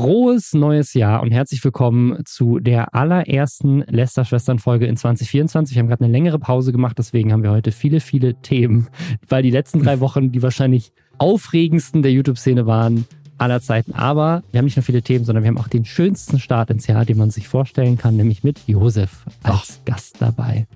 Frohes neues Jahr und herzlich willkommen zu der allerersten Lester-Schwestern-Folge in 2024. Wir haben gerade eine längere Pause gemacht, deswegen haben wir heute viele, viele Themen, weil die letzten drei Wochen die wahrscheinlich aufregendsten der YouTube-Szene waren aller Zeiten. Aber wir haben nicht nur viele Themen, sondern wir haben auch den schönsten Start ins Jahr, den man sich vorstellen kann, nämlich mit Josef als Ach, Gast dabei.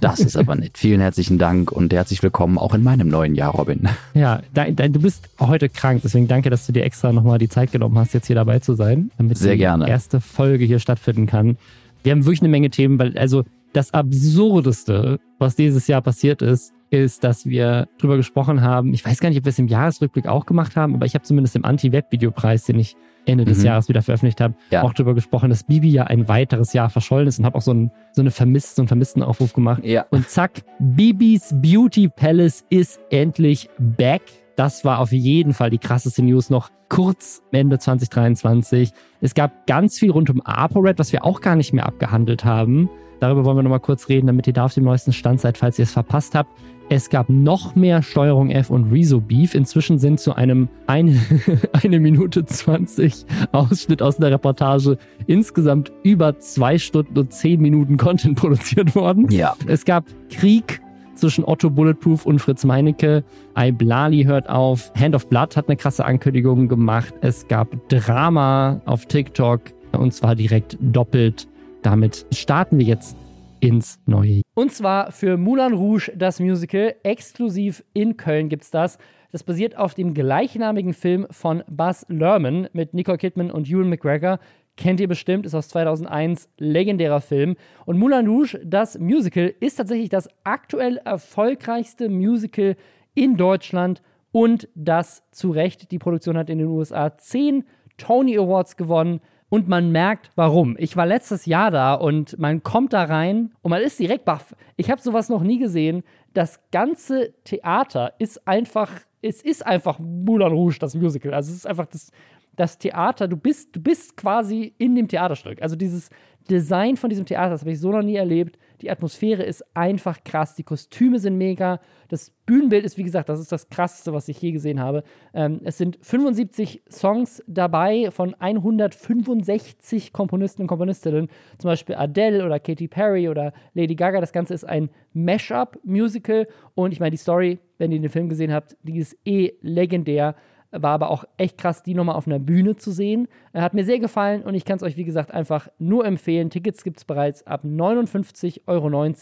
Das ist aber nett. Vielen herzlichen Dank und herzlich willkommen auch in meinem neuen Jahr, Robin. Ja, da, da, du bist heute krank, deswegen danke, dass du dir extra nochmal die Zeit genommen hast, jetzt hier dabei zu sein, damit Sehr die gerne. erste Folge hier stattfinden kann. Wir haben wirklich eine Menge Themen, weil also das Absurdeste, was dieses Jahr passiert ist, ist, dass wir drüber gesprochen haben. Ich weiß gar nicht, ob wir es im Jahresrückblick auch gemacht haben, aber ich habe zumindest im Anti-Web-Videopreis, den ich Ende des mhm. Jahres wieder veröffentlicht habe, ja. auch darüber gesprochen, dass Bibi ja ein weiteres Jahr verschollen ist und habe auch so, ein, so eine vermisst, so einen vermissten Aufruf gemacht. Ja. Und zack, Bibis Beauty Palace ist endlich back. Das war auf jeden Fall die krasseste News noch kurz Ende 2023. Es gab ganz viel rund um ApoRed, was wir auch gar nicht mehr abgehandelt haben. Darüber wollen wir nochmal kurz reden, damit ihr da auf dem neuesten Stand seid, falls ihr es verpasst habt. Es gab noch mehr Steuerung F und Rezo Beef. Inzwischen sind zu einem eine, eine Minute 20 Ausschnitt aus der Reportage insgesamt über zwei Stunden und zehn Minuten Content produziert worden. Ja. Es gab Krieg zwischen Otto Bulletproof und Fritz Meinecke. Iblali hört auf. Hand of Blood hat eine krasse Ankündigung gemacht. Es gab Drama auf TikTok und zwar direkt doppelt. Damit starten wir jetzt ins neue. Und zwar für Moulin Rouge, das Musical. Exklusiv in Köln gibt es das. Das basiert auf dem gleichnamigen Film von Buzz Lerman mit Nicole Kidman und Ewan McGregor. Kennt ihr bestimmt, ist aus 2001, legendärer Film. Und Moulin Rouge, das Musical, ist tatsächlich das aktuell erfolgreichste Musical in Deutschland und das zu Recht. Die Produktion hat in den USA zehn Tony Awards gewonnen und man merkt, warum. Ich war letztes Jahr da und man kommt da rein und man ist direkt baff. Ich habe sowas noch nie gesehen. Das ganze Theater ist einfach, es ist einfach Moulin Rouge, das Musical. Also es ist einfach das, das Theater, du bist, du bist quasi in dem Theaterstück. Also dieses Design von diesem Theater, das habe ich so noch nie erlebt. Die Atmosphäre ist einfach krass, die Kostüme sind mega, das Bühnenbild ist, wie gesagt, das ist das krasseste, was ich je gesehen habe. Ähm, es sind 75 Songs dabei von 165 Komponisten und Komponistinnen, zum Beispiel Adele oder Katy Perry oder Lady Gaga. Das Ganze ist ein Mashup-Musical und ich meine, die Story, wenn ihr den Film gesehen habt, die ist eh legendär. War aber auch echt krass, die nochmal auf einer Bühne zu sehen. Hat mir sehr gefallen und ich kann es euch, wie gesagt, einfach nur empfehlen. Tickets gibt es bereits ab 59,90 Euro.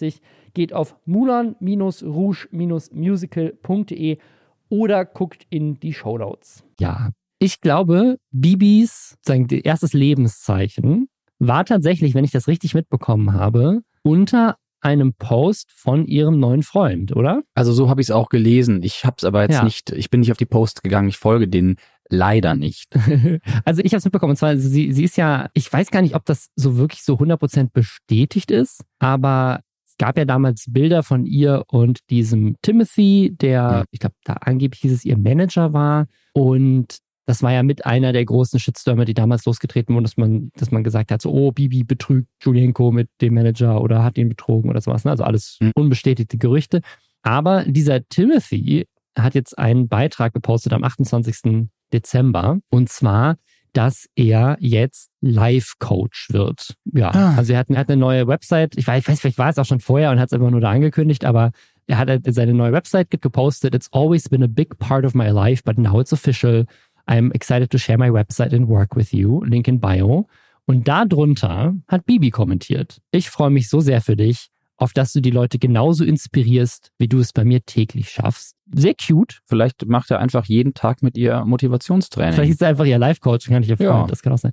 Geht auf mulan-rouge-musical.de oder guckt in die Shownotes. Ja, ich glaube, Bibis sein erstes Lebenszeichen war tatsächlich, wenn ich das richtig mitbekommen habe, unter einem Post von ihrem neuen Freund, oder? Also so habe ich es auch gelesen. Ich habe es aber jetzt ja. nicht, ich bin nicht auf die Post gegangen, ich folge denen leider nicht. also ich habe es mitbekommen, und zwar, sie, sie ist ja, ich weiß gar nicht, ob das so wirklich so 100% bestätigt ist, aber es gab ja damals Bilder von ihr und diesem Timothy, der, ja. ich glaube, da angeblich hieß es ihr Manager war und das war ja mit einer der großen Shitstürme, die damals losgetreten wurden, dass man, dass man gesagt hat, so, oh, Bibi betrügt Julienko mit dem Manager oder hat ihn betrogen oder sowas. Ne? Also alles mhm. unbestätigte Gerüchte. Aber dieser Timothy hat jetzt einen Beitrag gepostet am 28. Dezember. Und zwar, dass er jetzt Life-Coach wird. Ja, ah. also er hat, er hat, eine neue Website. Ich weiß, ich weiß, vielleicht war es auch schon vorher und hat es einfach nur da angekündigt, aber er hat seine neue Website gepostet. It's always been a big part of my life, but now it's official. I'm excited to share my website and work with you. Link in Bio. Und darunter hat Bibi kommentiert. Ich freue mich so sehr für dich, auf dass du die Leute genauso inspirierst, wie du es bei mir täglich schaffst. Sehr cute. Vielleicht macht er einfach jeden Tag mit ihr Motivationstraining. Vielleicht ist er einfach ihr Life-Coach, kann ich ja freuen. Das kann auch sein.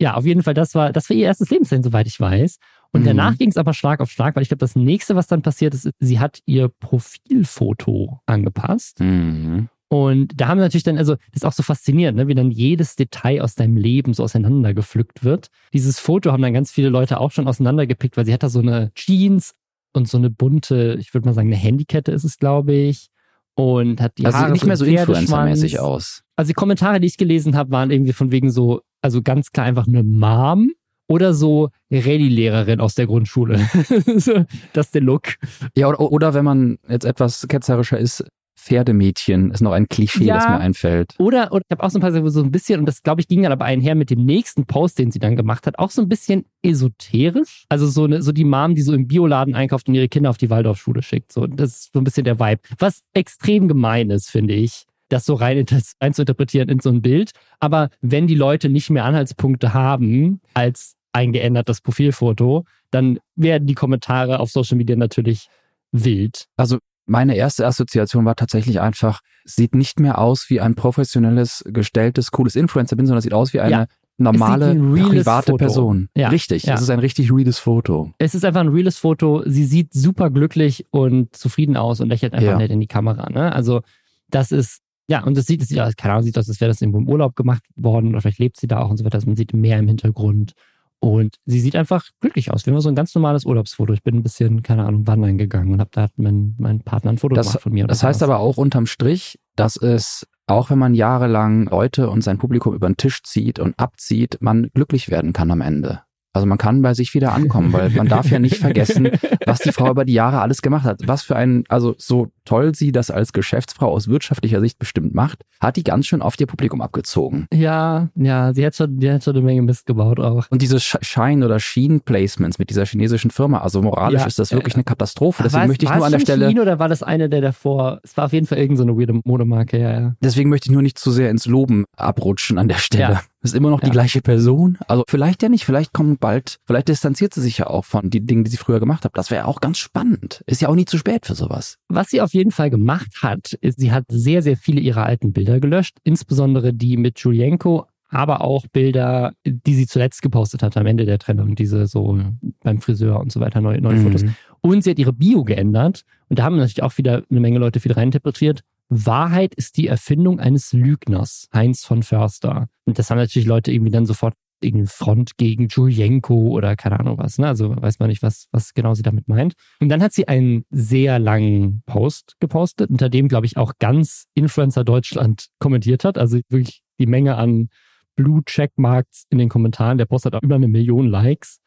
Ja, auf jeden Fall, das war, das war ihr erstes Lebenszeichen, soweit ich weiß. Und mhm. danach ging es aber Schlag auf Schlag, weil ich glaube, das nächste, was dann passiert ist, sie hat ihr Profilfoto angepasst. Mhm. Und da haben wir natürlich dann, also das ist auch so faszinierend, ne, wie dann jedes Detail aus deinem Leben so auseinandergepflückt wird. Dieses Foto haben dann ganz viele Leute auch schon auseinandergepickt, weil sie hat da so eine Jeans und so eine bunte, ich würde mal sagen, eine Handykette ist es, glaube ich. Und hat die also Haare nicht mehr so influencermäßig aus. Also die Kommentare, die ich gelesen habe, waren irgendwie von wegen so, also ganz klar einfach eine Mom oder so Rallye-Lehrerin aus der Grundschule. das ist der Look. Ja, oder, oder wenn man jetzt etwas ketzerischer ist, Pferdemädchen ist noch ein Klischee, ja, das mir einfällt. Oder, oder ich habe auch so ein paar so ein bisschen, und das glaube ich ging dann aber einher mit dem nächsten Post, den sie dann gemacht hat, auch so ein bisschen esoterisch. Also so, eine, so die Mom, die so im Bioladen einkauft und ihre Kinder auf die Waldorfschule schickt. So, das ist so ein bisschen der Vibe. Was extrem gemein ist, finde ich das so rein einzuinterpretieren in so ein Bild. Aber wenn die Leute nicht mehr Anhaltspunkte haben als eingeändertes Profilfoto, dann werden die Kommentare auf Social Media natürlich wild. Also meine erste Assoziation war tatsächlich einfach, sieht nicht mehr aus wie ein professionelles, gestelltes, cooles Influencer-Bin, sondern sieht aus wie eine ja, normale, private Foto. Person. Ja, richtig, ja. es ist ein richtig reales Foto. Es ist einfach ein reales Foto. Sie sieht super glücklich und zufrieden aus und lächelt einfach ja. nett in die Kamera. Ne? Also das ist, ja, und das sieht, es sieht, keine Ahnung, sieht aus, als wäre das irgendwo im Urlaub gemacht worden oder vielleicht lebt sie da auch und so weiter. Also man sieht mehr im Hintergrund. Und sie sieht einfach glücklich aus. Wir haben so ein ganz normales Urlaubsfoto. Ich bin ein bisschen, keine Ahnung, wandern gegangen und habe da hat mein, mein Partner ein Foto das, gemacht von mir. Das heißt aber auch unterm Strich, dass es, auch wenn man jahrelang Leute und sein Publikum über den Tisch zieht und abzieht, man glücklich werden kann am Ende. Also man kann bei sich wieder ankommen, weil man darf ja nicht vergessen, was die Frau über die Jahre alles gemacht hat. Was für ein, also so toll sie das als Geschäftsfrau aus wirtschaftlicher Sicht bestimmt macht, hat die ganz schön auf ihr Publikum abgezogen. Ja, ja, sie hat schon, die hat schon eine Menge Mist gebaut auch. Und diese Schein- oder Sheen-Placements mit dieser chinesischen Firma, also moralisch ja, ist das wirklich äh, eine Katastrophe. Deswegen möchte ich nur an der Stelle. Shein oder war das eine der davor? Es war auf jeden Fall irgendeine so weirde Modemarke, ja, ja. Deswegen möchte ich nur nicht zu sehr ins Loben abrutschen an der Stelle. Ja. Ist immer noch ja. die gleiche Person. Also vielleicht ja nicht, vielleicht kommt bald, vielleicht distanziert sie sich ja auch von den Dingen, die sie früher gemacht hat. Das wäre auch ganz spannend. Ist ja auch nie zu spät für sowas. Was sie auf jeden Fall gemacht hat, sie hat sehr, sehr viele ihrer alten Bilder gelöscht, insbesondere die mit Julienko, aber auch Bilder, die sie zuletzt gepostet hat am Ende der Trennung, diese so beim Friseur und so weiter, neue, neue mhm. Fotos. Und sie hat ihre Bio geändert. Und da haben natürlich auch wieder eine Menge Leute viel reininterpretiert. Wahrheit ist die Erfindung eines Lügners, Heinz von Förster. Und das haben natürlich Leute irgendwie dann sofort irgendeine Front gegen Julienko oder keine Ahnung was. Ne? Also weiß man nicht, was, was genau sie damit meint. Und dann hat sie einen sehr langen Post gepostet, unter dem, glaube ich, auch ganz Influencer Deutschland kommentiert hat. Also wirklich die Menge an Blue Checkmarks in den Kommentaren. Der Post hat auch über eine Million Likes.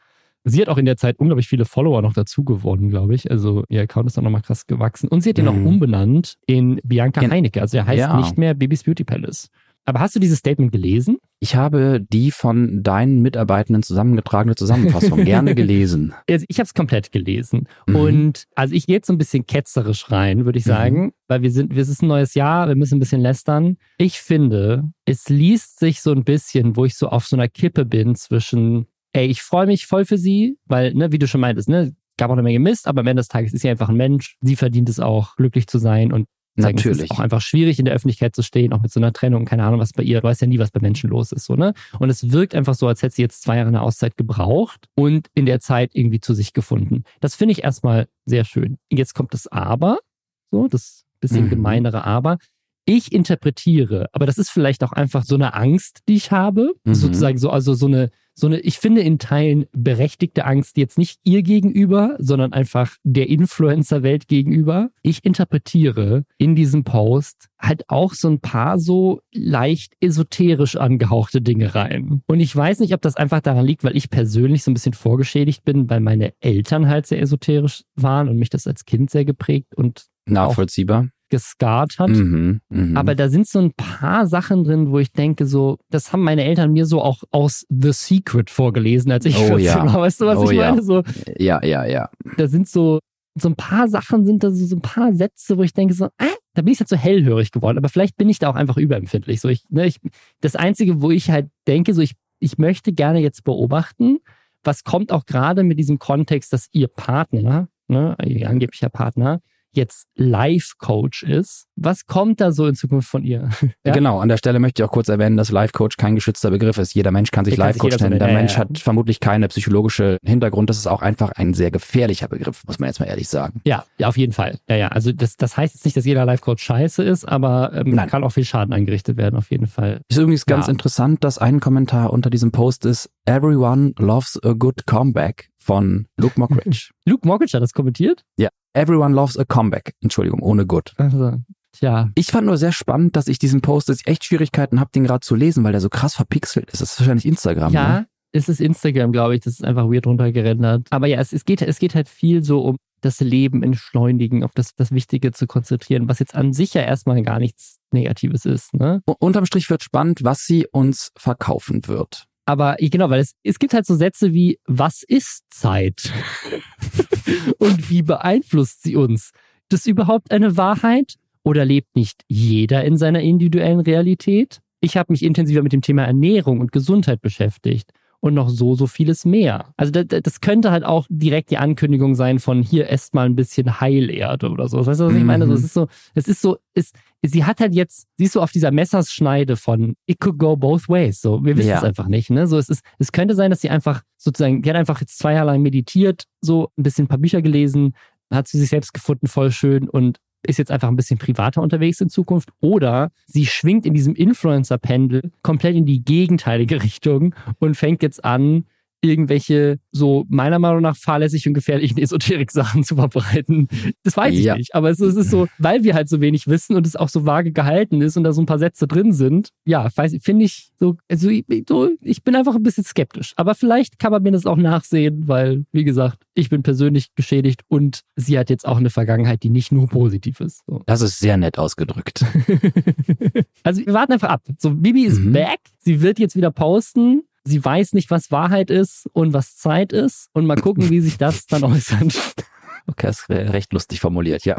Sie hat auch in der Zeit unglaublich viele Follower noch dazu gewonnen, glaube ich. Also ihr Account ist auch nochmal krass gewachsen. Und sie hat ihn mhm. auch umbenannt in Bianca in, Heinecke. Also er heißt ja. nicht mehr Babys Beauty Palace. Aber hast du dieses Statement gelesen? Ich habe die von deinen Mitarbeitenden zusammengetragene Zusammenfassung gerne gelesen. Also ich habe es komplett gelesen. Mhm. Und also ich gehe jetzt so ein bisschen ketzerisch rein, würde ich mhm. sagen, mhm. weil wir sind, es ist ein neues Jahr, wir müssen ein bisschen lästern. Ich finde, es liest sich so ein bisschen, wo ich so auf so einer Kippe bin zwischen ey, ich freue mich voll für sie, weil, ne, wie du schon meintest, ne, gab auch eine Menge Mist, aber am Ende des Tages ist sie einfach ein Mensch. Sie verdient es auch, glücklich zu sein und Natürlich. Es ist auch einfach schwierig, in der Öffentlichkeit zu stehen, auch mit so einer Trennung, keine Ahnung, was bei ihr, du weißt ja nie, was bei Menschen los ist, so, ne? Und es wirkt einfach so, als hätte sie jetzt zwei Jahre eine Auszeit gebraucht und in der Zeit irgendwie zu sich gefunden. Das finde ich erstmal sehr schön. Jetzt kommt das Aber, so, das bisschen mhm. gemeinere Aber. Ich interpretiere, aber das ist vielleicht auch einfach so eine Angst, die ich habe, mhm. sozusagen so, also so eine, so eine, ich finde in Teilen berechtigte Angst jetzt nicht ihr gegenüber, sondern einfach der Influencer-Welt gegenüber. Ich interpretiere in diesem Post halt auch so ein paar so leicht esoterisch angehauchte Dinge rein. Und ich weiß nicht, ob das einfach daran liegt, weil ich persönlich so ein bisschen vorgeschädigt bin, weil meine Eltern halt sehr esoterisch waren und mich das als Kind sehr geprägt und nachvollziehbar gescarrt hat. Mhm, mh. Aber da sind so ein paar Sachen drin, wo ich denke, so, das haben meine Eltern mir so auch aus The Secret vorgelesen, als ich oh, 14 ja. war. Weißt du, was oh, ich meine? So, ja, ja, ja. Da sind so, so ein paar Sachen sind da so, so ein paar Sätze, wo ich denke, so, äh, da bin ich jetzt so hellhörig geworden. Aber vielleicht bin ich da auch einfach überempfindlich. So, ich, ne, ich, das Einzige, wo ich halt denke, so, ich, ich möchte gerne jetzt beobachten, was kommt auch gerade mit diesem Kontext, dass ihr Partner, ne, ihr angeblicher Partner, jetzt Life-Coach ist. Was kommt da so in Zukunft von ihr? ja? Genau, an der Stelle möchte ich auch kurz erwähnen, dass Life-Coach kein geschützter Begriff ist. Jeder Mensch kann sich Life-Coach nennen. Der ja, Mensch ja. hat vermutlich keine psychologische Hintergrund. Das ist auch einfach ein sehr gefährlicher Begriff, muss man jetzt mal ehrlich sagen. Ja, ja auf jeden Fall. Ja, ja. Also das, das heißt jetzt nicht, dass jeder Life-Coach scheiße ist, aber ähm, kann auch viel Schaden angerichtet werden, auf jeden Fall. Ist übrigens ganz interessant, dass ein Kommentar unter diesem Post ist, Everyone loves a good comeback von Luke Mockridge. Luke Mockridge hat das kommentiert? Ja. Everyone loves a comeback. Entschuldigung, ohne good. Also, tja. Ich fand nur sehr spannend, dass ich diesen Post jetzt echt Schwierigkeiten habe, den gerade zu lesen, weil der so krass verpixelt ist. Das ist wahrscheinlich Instagram. Ja, ne? es ist Instagram, glaube ich. Das ist einfach weird runtergerendert. Aber ja, es, es, geht, es geht halt viel so um das Leben entschleunigen, auf das, das Wichtige zu konzentrieren, was jetzt an sich ja erstmal gar nichts Negatives ist. Ne? Unterm Strich wird spannend, was sie uns verkaufen wird. Aber genau, weil es, es gibt halt so Sätze wie, was ist Zeit? Und wie beeinflusst sie uns? Das ist überhaupt eine Wahrheit? Oder lebt nicht jeder in seiner individuellen Realität? Ich habe mich intensiver mit dem Thema Ernährung und Gesundheit beschäftigt und noch so, so vieles mehr. Also das, das könnte halt auch direkt die Ankündigung sein von hier esst mal ein bisschen Heilerde oder so. Weißt du, was ich meine? So, es ist so, es ist so, es, sie hat halt jetzt, siehst du, auf dieser Messerschneide von it could go both ways. So, wir wissen ja. es einfach nicht. Ne? So, es ist, es könnte sein, dass sie einfach sozusagen, die hat einfach jetzt zwei Jahre lang meditiert, so ein bisschen ein paar Bücher gelesen, hat sie sich selbst gefunden, voll schön und ist jetzt einfach ein bisschen privater unterwegs in Zukunft oder sie schwingt in diesem Influencer-Pendel komplett in die gegenteilige Richtung und fängt jetzt an, irgendwelche so meiner Meinung nach fahrlässig und gefährlichen Esoterik-Sachen zu verbreiten. Das weiß ich ja. nicht. Aber es, es, ist so, weil wir halt so wenig wissen und es auch so vage gehalten ist und da so ein paar Sätze drin sind, ja, finde ich so, also so, ich bin einfach ein bisschen skeptisch. Aber vielleicht kann man mir das auch nachsehen, weil, wie gesagt, ich bin persönlich geschädigt und sie hat jetzt auch eine Vergangenheit, die nicht nur positiv ist. So. Das ist sehr nett ausgedrückt. also wir warten einfach ab. So, Bibi ist mhm. back. Sie wird jetzt wieder posten sie weiß nicht, was Wahrheit ist und was Zeit ist. Und mal gucken, wie sich das dann äußert. Okay, ist recht lustig formuliert, ja.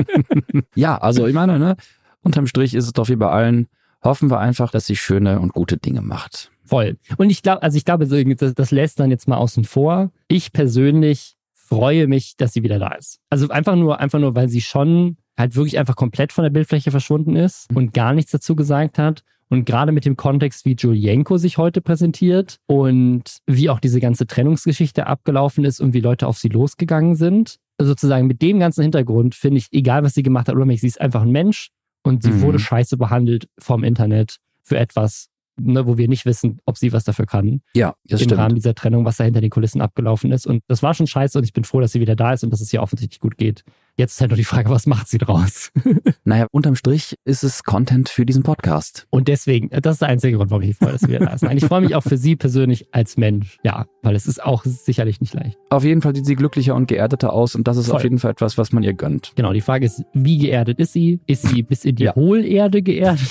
ja, also ich meine, ne, unterm Strich ist es doch wie bei allen, hoffen wir einfach, dass sie schöne und gute Dinge macht. Voll. Und ich glaube, also ich glaube, das, das lässt dann jetzt mal außen vor. Ich persönlich freue mich, dass sie wieder da ist. Also einfach nur, einfach nur, weil sie schon halt wirklich einfach komplett von der Bildfläche verschwunden ist und gar nichts dazu gesagt hat. Und gerade mit dem Kontext, wie Julienko sich heute präsentiert und wie auch diese ganze Trennungsgeschichte abgelaufen ist und wie Leute auf sie losgegangen sind, sozusagen mit dem ganzen Hintergrund finde ich, egal was sie gemacht hat, oder sie ist einfach ein Mensch und sie mhm. wurde scheiße behandelt vom Internet für etwas, ne, wo wir nicht wissen, ob sie was dafür kann. Ja, das Im stimmt. Rahmen dieser Trennung, was da hinter den Kulissen abgelaufen ist. Und das war schon scheiße und ich bin froh, dass sie wieder da ist und dass es ihr offensichtlich gut geht. Jetzt ist halt nur die Frage, was macht sie draus? naja, unterm Strich ist es Content für diesen Podcast. Und deswegen, das ist der einzige Grund, warum ich mich freue, dass wieder da. Nein, ich freue mich auch für sie persönlich als Mensch. Ja, weil es ist auch sicherlich nicht leicht. Auf jeden Fall sieht sie glücklicher und geerdeter aus und das ist Voll. auf jeden Fall etwas, was man ihr gönnt. Genau, die Frage ist, wie geerdet ist sie? Ist sie bis in die ja. Hohlerde geerdet?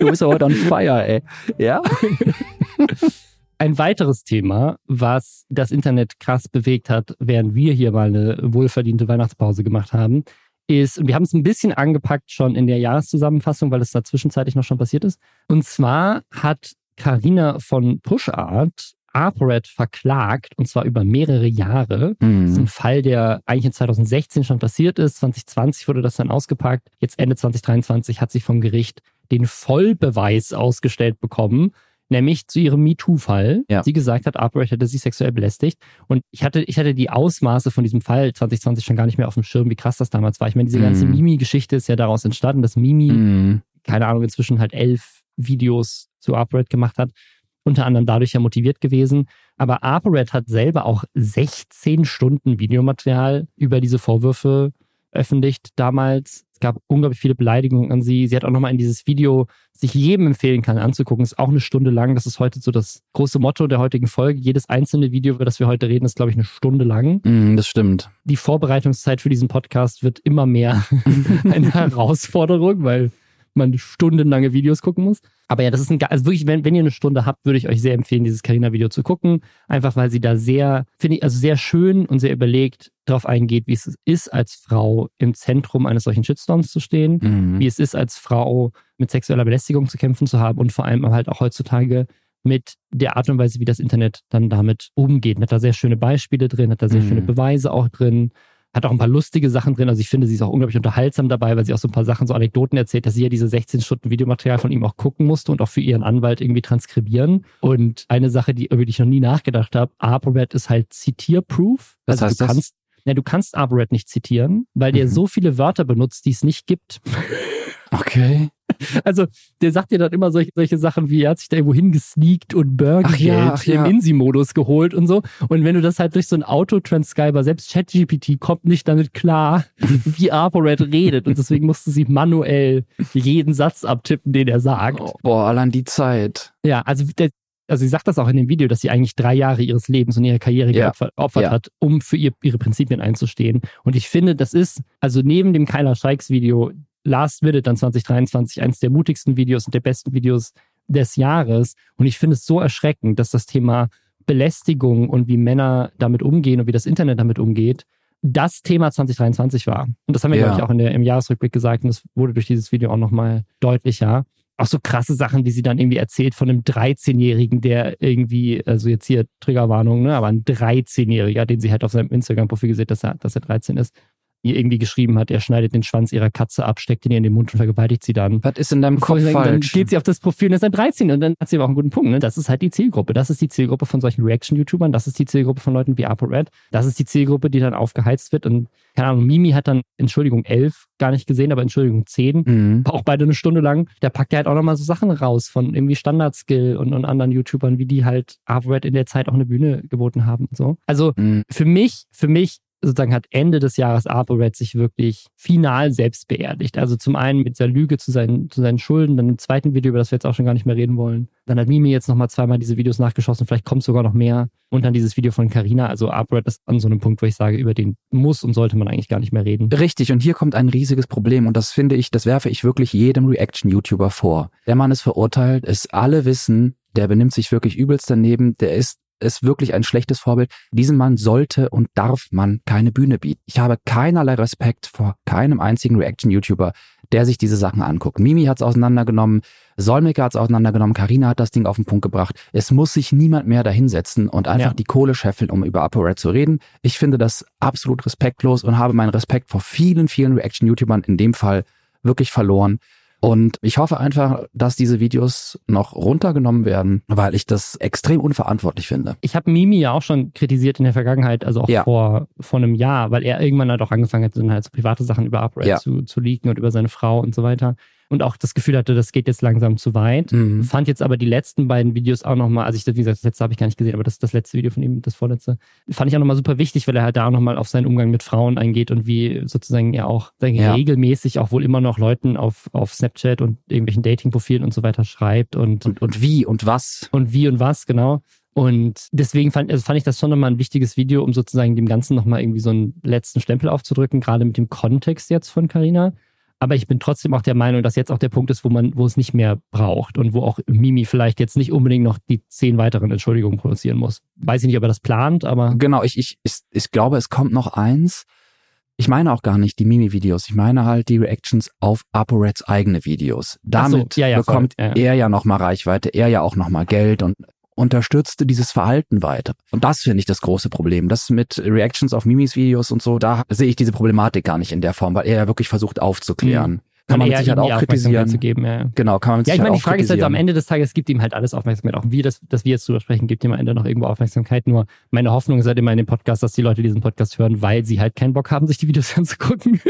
du bist ja heute on fire, ey. Ja? Ein weiteres Thema, was das Internet krass bewegt hat, während wir hier mal eine wohlverdiente Weihnachtspause gemacht haben, ist, und wir haben es ein bisschen angepackt schon in der Jahreszusammenfassung, weil es da zwischenzeitlich noch schon passiert ist. Und zwar hat Carina von PushArt ApoRed verklagt, und zwar über mehrere Jahre. Mhm. Das ist ein Fall, der eigentlich in 2016 schon passiert ist. 2020 wurde das dann ausgepackt. Jetzt Ende 2023 hat sie vom Gericht den Vollbeweis ausgestellt bekommen, nämlich zu ihrem MeToo-Fall. Ja. Sie gesagt hat, Arbeit hätte sie sexuell belästigt. Und ich hatte, ich hatte die Ausmaße von diesem Fall 2020 schon gar nicht mehr auf dem Schirm, wie krass das damals war. Ich meine, diese ganze mm. Mimi-Geschichte ist ja daraus entstanden, dass Mimi, mm. keine Ahnung, inzwischen halt elf Videos zu ApoRed gemacht hat. Unter anderem dadurch ja motiviert gewesen. Aber ApoRed hat selber auch 16 Stunden Videomaterial über diese Vorwürfe veröffentlicht damals. Es gab unglaublich viele Beleidigungen an sie. Sie hat auch nochmal in dieses Video, das ich jedem empfehlen kann, anzugucken. ist auch eine Stunde lang. Das ist heute so das große Motto der heutigen Folge. Jedes einzelne Video, über das wir heute reden, ist, glaube ich, eine Stunde lang. Mm, das stimmt. Die Vorbereitungszeit für diesen Podcast wird immer mehr eine Herausforderung, weil man stundenlange Videos gucken muss. Aber ja, das ist ein, also wirklich, wenn, wenn ihr eine Stunde habt, würde ich euch sehr empfehlen, dieses Carina-Video zu gucken. Einfach weil sie da sehr, finde ich, also sehr schön und sehr überlegt darauf eingeht, wie es ist, als Frau im Zentrum eines solchen Shitstorms zu stehen, mhm. wie es ist, als Frau mit sexueller Belästigung zu kämpfen zu haben und vor allem halt auch heutzutage mit der Art und Weise, wie das Internet dann damit umgeht. Hat da sehr schöne Beispiele drin, hat da sehr mhm. schöne Beweise auch drin hat auch ein paar lustige Sachen drin. Also ich finde, sie ist auch unglaublich unterhaltsam dabei, weil sie auch so ein paar Sachen, so Anekdoten erzählt, dass sie ja diese 16 Stunden Videomaterial von ihm auch gucken musste und auch für ihren Anwalt irgendwie transkribieren. Und eine Sache, die, über die ich noch nie nachgedacht habe, ApoRed ist halt zitierproof. Was also heißt du kannst, das? Ja, du kannst ApoRed nicht zitieren, weil mhm. der so viele Wörter benutzt, die es nicht gibt. Okay. Also, der sagt dir dann immer solche, solche Sachen wie, er hat sich da irgendwo hingesneakt und Burgergeld ja, ja. im Insi-Modus geholt und so. Und wenn du das halt durch so ein Autotranscriber, selbst ChatGPT kommt nicht damit klar, wie ApoRed redet. Und deswegen musste sie manuell jeden Satz abtippen, den er sagt. Oh, boah, allein die Zeit. Ja, also der, also sie sagt das auch in dem Video, dass sie eigentlich drei Jahre ihres Lebens und ihrer Karriere Ja. geopfert opfert Ja. hat, um für ihr, ihre Prinzipien einzustehen. Und ich finde, das ist, also neben dem Kyla Scheiks Video, Last Minute dann 2023, eines der mutigsten Videos und der besten Videos des Jahres. Und ich finde es so erschreckend, dass das Thema Belästigung und wie Männer damit umgehen und wie das Internet damit umgeht, das Thema 2023 war. Und das haben wir, Ja. glaube ich, auch in der, im Jahresrückblick gesagt und das wurde durch dieses Video auch nochmal deutlicher. Auch so krasse Sachen, die sie dann irgendwie erzählt von einem 13-Jährigen, der irgendwie, also jetzt hier Triggerwarnung, ne, aber ein 13-Jähriger, den sie halt auf seinem Instagram-Profil gesehen, dass er, dass er 13 ist, ihr irgendwie geschrieben hat, er schneidet den Schwanz ihrer Katze ab, steckt ihn ihr in den Mund und vergewaltigt sie dann. Was ist in deinem Kopf Dann falsch? geht sie auf das Profil und ist dann 13 und dann hat sie aber auch einen guten Punkt. Ne? Das ist halt die Zielgruppe. Das ist die Zielgruppe von solchen Reaction-YouTubern. Das ist die Zielgruppe von Leuten wie ApoRed. Das ist die Zielgruppe, die dann aufgeheizt wird. Und keine Ahnung, Mimi hat dann Entschuldigung 11 gar nicht gesehen, aber Entschuldigung 10. Mhm. Auch beide eine Stunde lang. Da packt er halt auch nochmal so Sachen raus von irgendwie Standard-Skill und, und anderen YouTubern, wie die halt ApoRed in der Zeit auch eine Bühne geboten haben und so. Also Mhm. für mich, für mich sozusagen hat Ende des Jahres ApoRed sich wirklich final selbst beerdigt. Also zum einen mit dieser Lüge zu seinen, zu seinen Schulden, dann im zweiten Video, über das wir jetzt auch schon gar nicht mehr reden wollen. Dann hat Mimi jetzt nochmal zweimal diese Videos nachgeschossen, vielleicht kommt sogar noch mehr. Und dann dieses Video von Carina. Also ApoRed ist an so einem Punkt, wo ich sage, über den muss und sollte man eigentlich gar nicht mehr reden. Richtig, und hier kommt ein riesiges Problem und das finde ich, das werfe ich wirklich jedem Reaction-YouTuber vor. Der Mann ist verurteilt, es alle wissen, der benimmt sich wirklich übelst daneben, der ist ist wirklich ein schlechtes Vorbild. Diesem Mann sollte und darf man keine Bühne bieten. Ich habe keinerlei Respekt vor keinem einzigen Reaction-YouTuber, der sich diese Sachen anguckt. Mimi hat's auseinandergenommen, Solmecke hat's auseinandergenommen, Karina hat das Ding auf den Punkt gebracht. Es muss sich niemand mehr dahinsetzen und einfach Ja. die Kohle scheffeln, um über ApoRed zu reden. Ich finde das absolut respektlos und habe meinen Respekt vor vielen, vielen Reaction-YouTubern in dem Fall wirklich verloren. Und ich hoffe einfach, dass diese Videos noch runtergenommen werden, weil ich das extrem unverantwortlich finde. Ich habe Mimi ja auch schon kritisiert in der Vergangenheit, also auch Ja. vor, vor einem Jahr, weil er irgendwann halt auch angefangen hat, dann halt so private Sachen über ApoRed Ja. zu, zu leaken und über seine Frau und so weiter. Und auch das Gefühl hatte, das geht jetzt langsam zu weit. Mhm. Fand jetzt aber die letzten beiden Videos auch nochmal, also ich, wie gesagt, das letzte habe ich gar nicht gesehen, aber das, das letzte Video von ihm, das vorletzte, fand ich auch nochmal super wichtig, weil er halt da auch nochmal auf seinen Umgang mit Frauen eingeht und wie sozusagen er auch Ja. regelmäßig auch wohl immer noch Leuten auf, auf Snapchat und irgendwelchen Dating-Profilen und so weiter schreibt und, Und, und wie und was? und wie und was, genau. Und deswegen fand, also fand ich das schon nochmal ein wichtiges Video, um sozusagen dem Ganzen nochmal irgendwie so einen letzten Stempel aufzudrücken, gerade mit dem Kontext jetzt von Carina. Aber ich bin trotzdem auch der Meinung, dass jetzt auch der Punkt ist, wo man, wo es nicht mehr braucht und wo auch Mimi vielleicht jetzt nicht unbedingt noch die zehn weiteren Entschuldigungen produzieren muss. Weiß ich nicht, ob er das plant, aber Genau, ich, ich, ich, ich glaube, es kommt noch eins. Ich meine auch gar nicht die Mimi-Videos. Ich meine halt die Reactions auf ApoReds eigene Videos. Ach so, Damit ja, ja, bekommt Ja, ja. er ja nochmal Reichweite, er ja auch nochmal Geld und unterstützte dieses Verhalten weiter. Und das finde ich das große Problem. Das mit Reactions auf Mimis Videos und so, da sehe ich diese Problematik gar nicht in der Form, weil er ja wirklich versucht aufzuklären. Kann man mit Sicherheit ihm auch kritisieren. Zu geben, ja. Genau, kann man mit Ja, ich meine, die Frage ist halt, am. Ende des Tages gibt ihm halt alles Aufmerksamkeit. Auch wir, dass, dass wir jetzt drüber sprechen, gibt ihm am Ende noch irgendwo Aufmerksamkeit. Nur meine Hoffnung ist halt immer in dem Podcast, dass die Leute diesen Podcast hören, weil sie halt keinen Bock haben, sich die Videos anzugucken.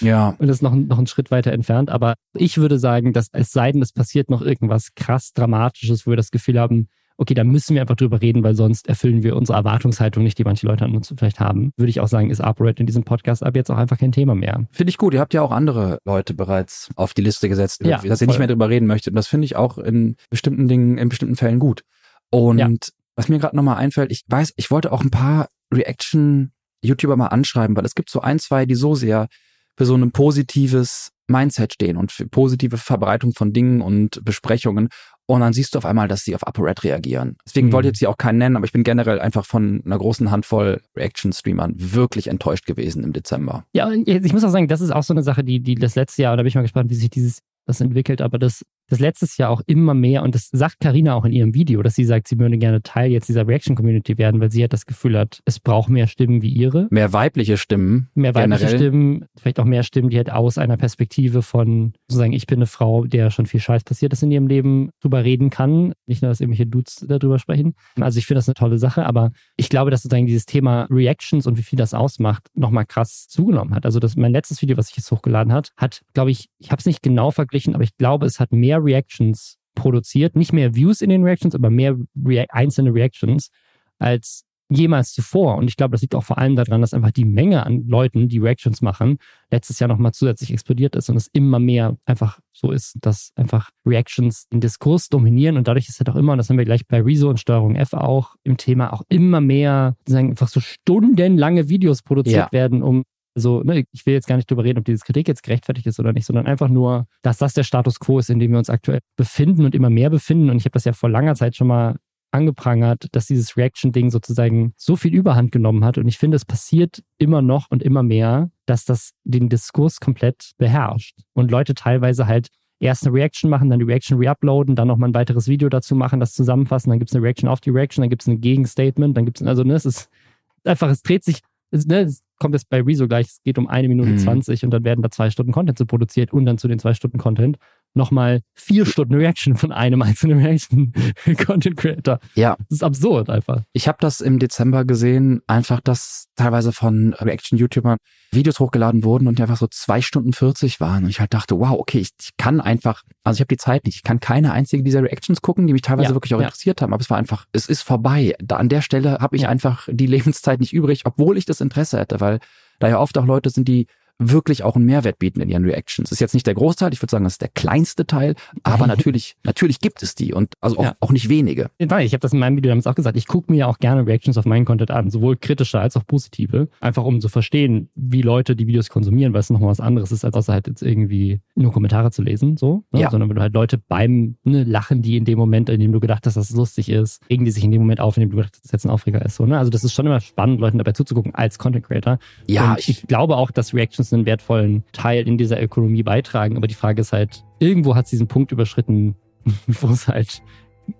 Ja, und das ist noch, noch einen Schritt weiter entfernt. Aber ich würde sagen, dass es sei denn, es passiert noch irgendwas krass Dramatisches, wo wir das Gefühl haben, okay, da müssen wir einfach drüber reden, weil sonst erfüllen wir unsere Erwartungshaltung nicht, die manche Leute an uns vielleicht haben. Würde ich auch sagen, ist ApoRed in diesem Podcast ab jetzt auch einfach kein Thema mehr. Finde ich gut. Ihr habt ja auch andere Leute bereits auf die Liste gesetzt, Ja, dass ihr nicht mehr drüber reden möchtet. Und das finde ich auch in bestimmten Dingen, in bestimmten Fällen gut. Und Ja. was mir gerade nochmal einfällt, ich weiß, ich wollte auch ein paar Reaction-YouTuber mal anschreiben, weil es gibt so ein, zwei, die so sehr für so ein positives Mindset stehen und für positive Verbreitung von Dingen und Besprechungen. Und dann siehst du auf einmal, dass sie auf ApoRed reagieren. Deswegen Mhm. wollte ich jetzt hier auch keinen nennen, aber ich bin generell einfach von einer großen Handvoll Reaction-Streamern wirklich enttäuscht gewesen im Dezember. Ja, und ich muss auch sagen, das ist auch so eine Sache, die, die das letzte Jahr, da bin ich mal gespannt, wie sich dieses das entwickelt, aber das, das letztes Jahr auch immer mehr, und das sagt Karina auch in ihrem Video, dass sie sagt, sie würde gerne Teil jetzt dieser Reaction-Community werden, weil sie halt das Gefühl hat, es braucht mehr Stimmen wie ihre. Mehr weibliche Stimmen. Mehr weibliche generell. Stimmen, vielleicht auch mehr Stimmen, die halt aus einer Perspektive von sozusagen, ich bin eine Frau, der schon viel Scheiß passiert ist in ihrem Leben, drüber reden kann. Nicht nur, dass irgendwelche Dudes darüber sprechen. Also ich finde das eine tolle Sache, aber ich glaube, dass sozusagen dieses Thema Reactions und wie viel das ausmacht, nochmal krass zugenommen hat. Also das, mein letztes Video, was ich jetzt hochgeladen hat, hat, glaube ich, ich habe es nicht genau verglichen, aber ich glaube, es hat mehr Reactions produziert. Nicht mehr Views in den Reactions, aber mehr Rea einzelne Reactions als jemals zuvor. Und ich glaube, das liegt auch vor allem daran, dass einfach die Menge an Leuten, die Reactions machen, letztes Jahr nochmal zusätzlich explodiert ist und es immer mehr einfach so ist, dass einfach Reactions den Diskurs dominieren und dadurch ist halt auch immer, und das haben wir gleich bei Rezo und Steuerung F auch im Thema, auch immer mehr, sagen, einfach so stundenlange Videos produziert ja. werden, um so, ne, ich will jetzt gar nicht drüber reden, ob diese Kritik jetzt gerechtfertigt ist oder nicht, sondern einfach nur, dass das der Status quo ist, in dem wir uns aktuell befinden und immer mehr befinden. Und ich habe das ja vor langer Zeit schon mal angeprangert, dass dieses Reaction-Ding sozusagen so viel Überhand genommen hat. Und ich finde, es passiert immer noch und immer mehr, dass das den Diskurs komplett beherrscht. Und Leute teilweise halt erst eine Reaction machen, dann die Reaction reuploaden, dann nochmal ein weiteres Video dazu machen, das zusammenfassen, dann gibt es eine Reaction auf die Reaction, dann gibt es ein Gegenstatement, dann gibt es, also ne, es ist einfach, es dreht sich, es, ne, es kommt jetzt bei Rezo gleich, es geht um eine Minute mhm. 20 und dann werden da zwei Stunden Content zu produziert und dann zu den zwei Stunden Content nochmal vier Stunden Reaction von einem einzelnen Reaction-Content-Creator. Ja. Das ist absurd einfach. Ich habe das im Dezember gesehen, einfach, dass teilweise von Reaction-YouTubern Videos hochgeladen wurden und die einfach so zwei Stunden 40 waren. Und ich halt dachte, wow, okay, ich, ich kann einfach, also ich habe die Zeit nicht, ich kann keine einzige dieser Reactions gucken, die mich teilweise ja, wirklich auch ja. interessiert haben, aber es war einfach, es ist vorbei. Da an der Stelle habe ich ja. einfach die Lebenszeit nicht übrig, obwohl ich das Interesse hätte, weil da ja oft auch Leute sind, die wirklich auch einen Mehrwert bieten in ihren Reactions. Ist jetzt nicht der Großteil, ich würde sagen, das ist der kleinste Teil, aber natürlich, natürlich gibt es die und also auch, ja. auch nicht wenige. Ich habe das in meinem Video damals auch gesagt. Ich gucke mir ja auch gerne Reactions auf meinen Content an, sowohl kritische als auch positive, einfach um zu verstehen, wie Leute die Videos konsumieren, weil es nochmal was anderes ist, als außer halt jetzt irgendwie nur Kommentare zu lesen, so, ne? ja. sondern wenn du halt Leute beim ne, Lachen, die in dem Moment, in dem du gedacht hast, dass es lustig ist, regen die sich in dem Moment auf, in dem du gedacht hast, dass das jetzt ein Aufreger ist, so, ne? Also das ist schon immer spannend, Leuten dabei zuzugucken als Content Creator. Ja, ich, ich glaube auch, dass Reactions einen wertvollen Teil in dieser Ökonomie beitragen. Aber die Frage ist halt, irgendwo hat es diesen Punkt überschritten, wo es halt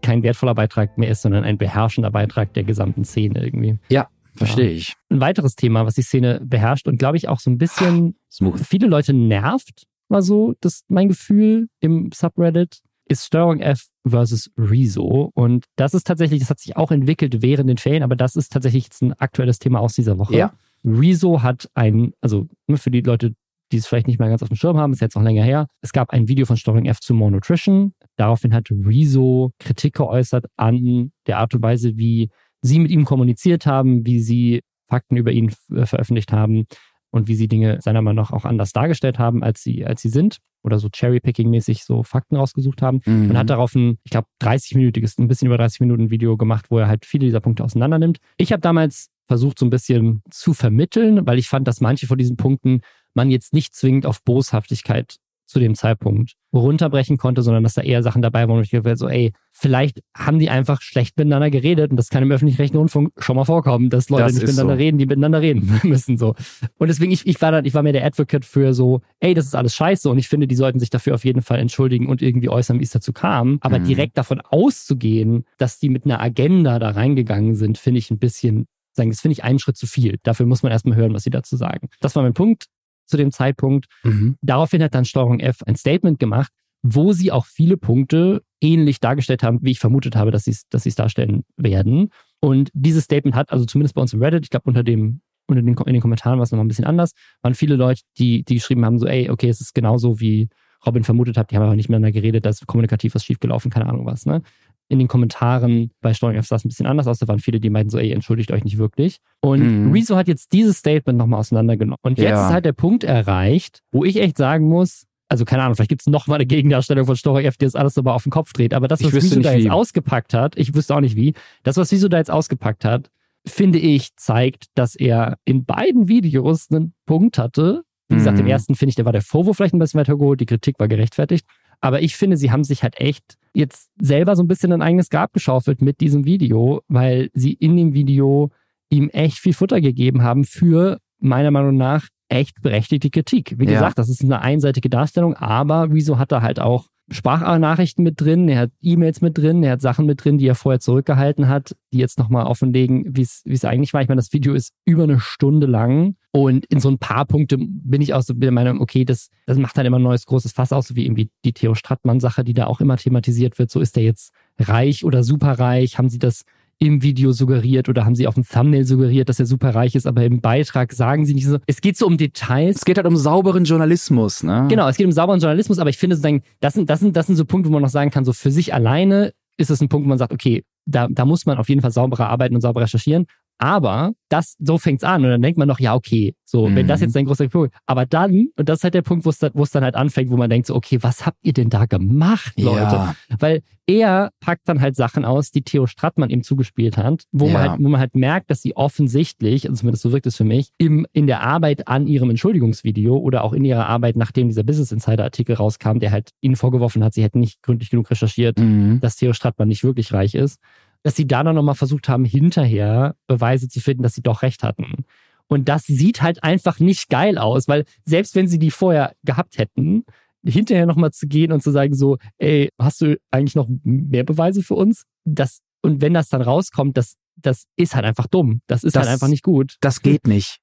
kein wertvoller Beitrag mehr ist, sondern ein beherrschender Beitrag der gesamten Szene irgendwie. Ja, verstehe ja. ich. Ein weiteres Thema, was die Szene beherrscht und glaube ich auch so ein bisschen Smooth. viele Leute nervt, war so das mein Gefühl im Subreddit, ist Steuerung F versus Rezo. Und das ist tatsächlich, das hat sich auch entwickelt während den Ferien, aber das ist tatsächlich jetzt ein aktuelles Thema aus dieser Woche. Ja. Rezo hat ein, also nur für die Leute, die es vielleicht nicht mehr ganz auf dem Schirm haben, ist jetzt noch länger her. Es gab ein Video von Steuerung F zu More Nutrition. Daraufhin hat Rezo Kritik geäußert an der Art und Weise, wie sie mit ihm kommuniziert haben, wie sie Fakten über ihn äh, veröffentlicht haben und wie sie Dinge seiner Meinung nach auch anders dargestellt haben, als sie, als sie sind oder so Cherry-Picking-mäßig so Fakten rausgesucht haben mhm. und hat darauf ein, ich glaube, 30-minütiges, ein bisschen über 30 Minuten Video gemacht, wo er halt viele dieser Punkte auseinander nimmt. Ich habe damals versucht, so ein bisschen zu vermitteln, weil ich fand, dass manche von diesen Punkten man jetzt nicht zwingend auf Boshaftigkeit zu dem Zeitpunkt runterbrechen konnte, sondern dass da eher Sachen dabei waren, wo ich gedacht so, ey, vielleicht haben die einfach schlecht miteinander geredet und das kann im öffentlich-rechtlichen Rundfunk schon mal vorkommen, dass Leute das nicht miteinander so. reden, die miteinander reden müssen, so. Und deswegen, ich, ich war dann, ich war mir der Advocate für so, ey, das ist alles scheiße und ich finde, die sollten sich dafür auf jeden Fall entschuldigen und irgendwie äußern, wie es dazu kam. Aber mhm. direkt davon auszugehen, dass die mit einer Agenda da reingegangen sind, finde ich ein bisschen sagen, das finde ich einen Schritt zu viel. Dafür muss man erstmal hören, was sie dazu sagen. Das war mein Punkt zu dem Zeitpunkt. Mhm. Daraufhin hat dann Steuerung F ein Statement gemacht, wo sie auch viele Punkte ähnlich dargestellt haben, wie ich vermutet habe, dass sie dass es darstellen werden. Und dieses Statement hat, also zumindest bei uns im Reddit, ich glaube unter dem unter den, in den Kommentaren war es nochmal ein bisschen anders, waren viele Leute, die, die geschrieben haben, so, ey, okay, es ist genauso wie Robin vermutet hat, die haben aber nicht miteinander geredet, da ist kommunikativ was schiefgelaufen, keine Ahnung was, ne? In den Kommentaren bei Steuerung F sah es ein bisschen anders aus. Da waren viele, die meinten so, ey, entschuldigt euch nicht wirklich. Und mhm. Rezo hat jetzt dieses Statement nochmal auseinandergenommen. Und jetzt ja. ist halt der Punkt erreicht, wo ich echt sagen muss, also keine Ahnung, vielleicht gibt es nochmal eine Gegendarstellung von Steuerung F, die das alles so auf den Kopf dreht. Aber das, was Rezo da jetzt ausgepackt hat, ich wüsste auch nicht wie, das, was Rezo da jetzt ausgepackt hat, finde ich, zeigt, dass er in beiden Videos einen Punkt hatte. Wie gesagt, im mhm. ersten finde ich, der war der Vorwurf vielleicht ein bisschen weiter geholt, die Kritik war gerechtfertigt. Aber ich finde, sie haben sich halt echt jetzt selber so ein bisschen ein eigenes Grab geschaufelt mit diesem Video, weil sie in dem Video ihm echt viel Futter gegeben haben für meiner Meinung nach echt berechtigte Kritik. Wie ja. gesagt, das ist eine einseitige Darstellung, aber wieso hat er halt auch Sprachnachrichten mit drin, er hat E-Mails mit drin, er hat Sachen mit drin, die er vorher zurückgehalten hat, die jetzt nochmal offenlegen, wie es eigentlich war. Ich meine, das Video ist über eine Stunde lang und in so ein paar Punkte bin ich auch so der Meinung, okay, das, das macht dann immer ein neues großes Fass aus, so wie irgendwie die Theo Strattmann-Sache, die da auch immer thematisiert wird. So ist der jetzt reich oder superreich? Haben sie das im Video suggeriert oder haben sie auf dem Thumbnail suggeriert, dass er super reich ist, aber im Beitrag sagen sie nicht so. Es geht so um Details. Es geht halt um sauberen Journalismus, ne? Genau, es geht um sauberen Journalismus, aber ich finde sozusagen, das sind, das sind, das sind so Punkte, wo man noch sagen kann, so für sich alleine ist es ein Punkt, wo man sagt, okay, da, da muss man auf jeden Fall sauberer arbeiten und sauber recherchieren. Aber das, so fängt's an. Und dann denkt man noch, ja, okay, so, mhm. wenn das mhm. jetzt ein großer Punkt. Aber dann, und das ist halt der Punkt, wo es dann, dann halt anfängt, wo man denkt, so, okay, was habt ihr denn da gemacht, Leute? Ja. Weil er packt dann halt Sachen aus, die Theo Strattmann ihm zugespielt hat, wo, ja. man halt, wo man halt merkt, dass sie offensichtlich, also zumindest so wirkt es für mich, im, in der Arbeit an ihrem Entschuldigungsvideo oder auch in ihrer Arbeit, nachdem dieser Business Insider Artikel rauskam, der halt ihnen vorgeworfen hat, sie hätten nicht gründlich genug recherchiert, mhm. dass Theo Strattmann nicht wirklich reich ist, dass sie da dann nochmal versucht haben, hinterher Beweise zu finden, dass sie doch recht hatten. Und das sieht halt einfach nicht geil aus, weil selbst wenn sie die vorher gehabt hätten, hinterher nochmal zu gehen und zu sagen so, ey, hast du eigentlich noch mehr Beweise für uns? Das, und wenn das dann rauskommt, das, das ist halt einfach dumm. Das ist halt das, halt einfach nicht gut. Das geht nicht.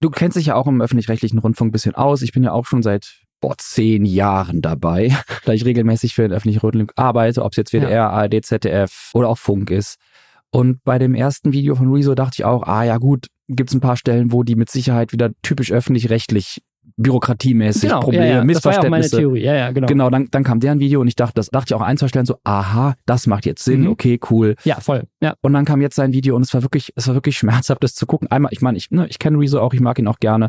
Du kennst dich ja auch im öffentlich-rechtlichen Rundfunk ein bisschen aus. Ich bin ja auch schon seit boah, zehn Jahren dabei, da ich regelmäßig für den öffentlichen Rundfunk arbeite, ob es jetzt WDR, ja. ARD, ZDF oder auch Funk ist. Und bei dem ersten Video von Rezo dachte ich auch, ah ja gut, gibt es ein paar Stellen, wo die mit Sicherheit wieder typisch öffentlich-rechtlich bürokratiemäßig genau, Probleme, ja, ja. Missverständnisse. Das war ja auch meine Theorie. Ja, ja, genau. Genau, dann, dann kam deren Video und ich dachte, das dachte ich auch ein, zwei Stellen so, aha, das macht jetzt Sinn, mhm. okay, cool. Ja, voll. Ja. Und dann kam jetzt sein Video und es war wirklich, es war wirklich schmerzhaft, das zu gucken. Einmal, ich meine, ich, ne, ich kenne Rezo auch, ich mag ihn auch gerne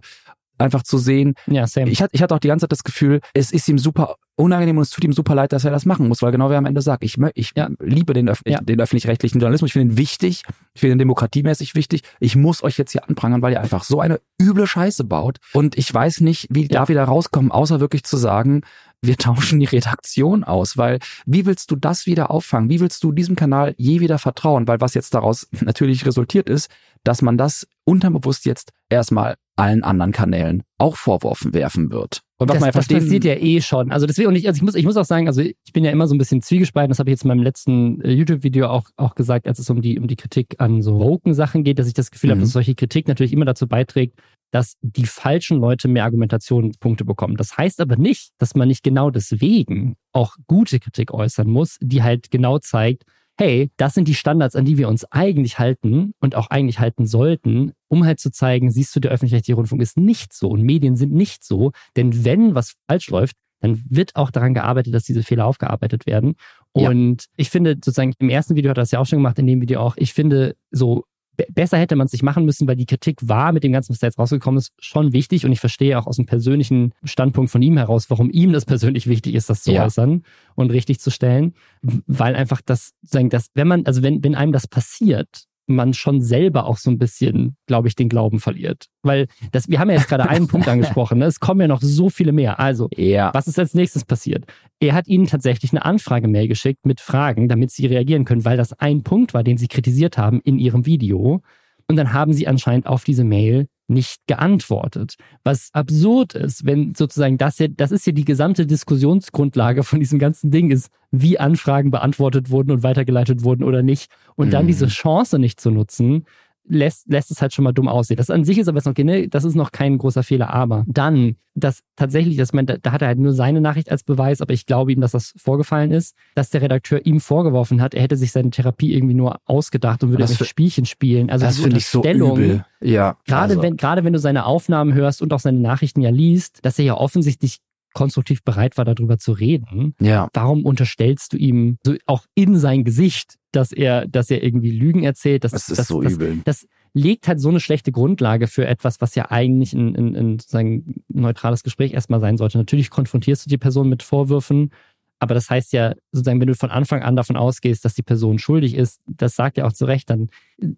einfach zu sehen. Ja, same. Ich hatte, ich hatte auch die ganze Zeit das Gefühl, es ist ihm super unangenehm und es tut ihm super leid, dass er das machen muss, weil genau wie er am Ende sagt, ich, ich ja. liebe den, Öf ja. den öffentlich-rechtlichen Journalismus, ich finde ihn wichtig, ich finde ihn demokratiemäßig wichtig. Ich muss euch jetzt hier anprangern, weil ihr einfach so eine üble Scheiße baut. Und ich weiß nicht, wie ja. da wieder rauskommen, außer wirklich zu sagen, wir tauschen die Redaktion aus, weil wie willst du das wieder auffangen? Wie willst du diesem Kanal je wieder vertrauen? Weil was jetzt daraus natürlich resultiert ist, dass man das unterbewusst jetzt erstmal allen anderen Kanälen auch vorworfen werfen wird. Und was das, man ja verstehen, das passiert ja eh schon. Also deswegen, und ich, also ich muss, ich muss auch sagen, also ich bin ja immer so ein bisschen zwiegespalten. Das habe ich jetzt in meinem letzten äh, YouTube-Video auch, auch gesagt, als es um die, um die Kritik an so woken Sachen geht, dass ich das Gefühl mhm. habe, dass solche Kritik natürlich immer dazu beiträgt, dass die falschen Leute mehr Argumentationspunkte bekommen. Das heißt aber nicht, dass man nicht genau deswegen auch gute Kritik äußern muss, die halt genau zeigt, hey, das sind die Standards, an die wir uns eigentlich halten und auch eigentlich halten sollten, um halt zu zeigen, siehst du, der öffentlich-rechtliche Rundfunk ist nicht so und Medien sind nicht so. Denn wenn was falsch läuft, dann wird auch daran gearbeitet, dass diese Fehler aufgearbeitet werden. Und ja. ich finde sozusagen, im ersten Video hat er das ja auch schon gemacht, in dem Video auch, ich finde so besser hätte man es nicht machen müssen, weil die Kritik war mit dem Ganzen, was da jetzt rausgekommen ist, schon wichtig. Und ich verstehe auch aus dem persönlichen Standpunkt von ihm heraus, warum ihm das persönlich wichtig ist, das zu ja. äußern und richtig zu stellen. Weil einfach das, sagen, dass, wenn man, also wenn, wenn einem das passiert, man schon selber auch so ein bisschen, glaube ich, den Glauben verliert. Weil das, wir haben ja jetzt gerade einen Punkt angesprochen, ne? es kommen ja noch so viele mehr. Also, ja. was ist als nächstes passiert? Er hat ihnen tatsächlich eine Anfrage-Mail geschickt mit Fragen, damit sie reagieren können, weil das ein Punkt war, den sie kritisiert haben in ihrem Video. Und dann haben sie anscheinend auf diese Mail nicht geantwortet. Was absurd ist, wenn sozusagen das hier, das ist hier die gesamte Diskussionsgrundlage von diesem ganzen Ding ist, wie Anfragen beantwortet wurden und weitergeleitet wurden oder nicht. Und mhm. dann diese Chance nicht zu nutzen, lässt, lässt es halt schon mal dumm aussehen. Das an sich ist aber jetzt noch, okay, das ist noch kein großer Fehler. Aber dann, dass tatsächlich, dass man, da, da hat er halt nur seine Nachricht als Beweis, aber ich glaube ihm, dass das vorgefallen ist, dass der Redakteur ihm vorgeworfen hat, er hätte sich seine Therapie irgendwie nur ausgedacht und würde das Spielchen spielen. Also das finde ich so übel. Ja. Gerade also. wenn, gerade wenn du seine Aufnahmen hörst und auch seine Nachrichten ja liest, dass er ja offensichtlich konstruktiv bereit war, darüber zu reden. Ja. Warum unterstellst du ihm so auch in sein Gesicht, dass er, dass er irgendwie Lügen erzählt? Das, das ist das, so das, übel. Das, legt halt so eine schlechte Grundlage für etwas, was ja eigentlich ein, ein, ein sozusagen neutrales Gespräch erstmal sein sollte. Natürlich konfrontierst du die Person mit Vorwürfen aber das heißt ja, sozusagen, wenn du von Anfang an davon ausgehst, dass die Person schuldig ist, das sagt ja auch zu Recht, dann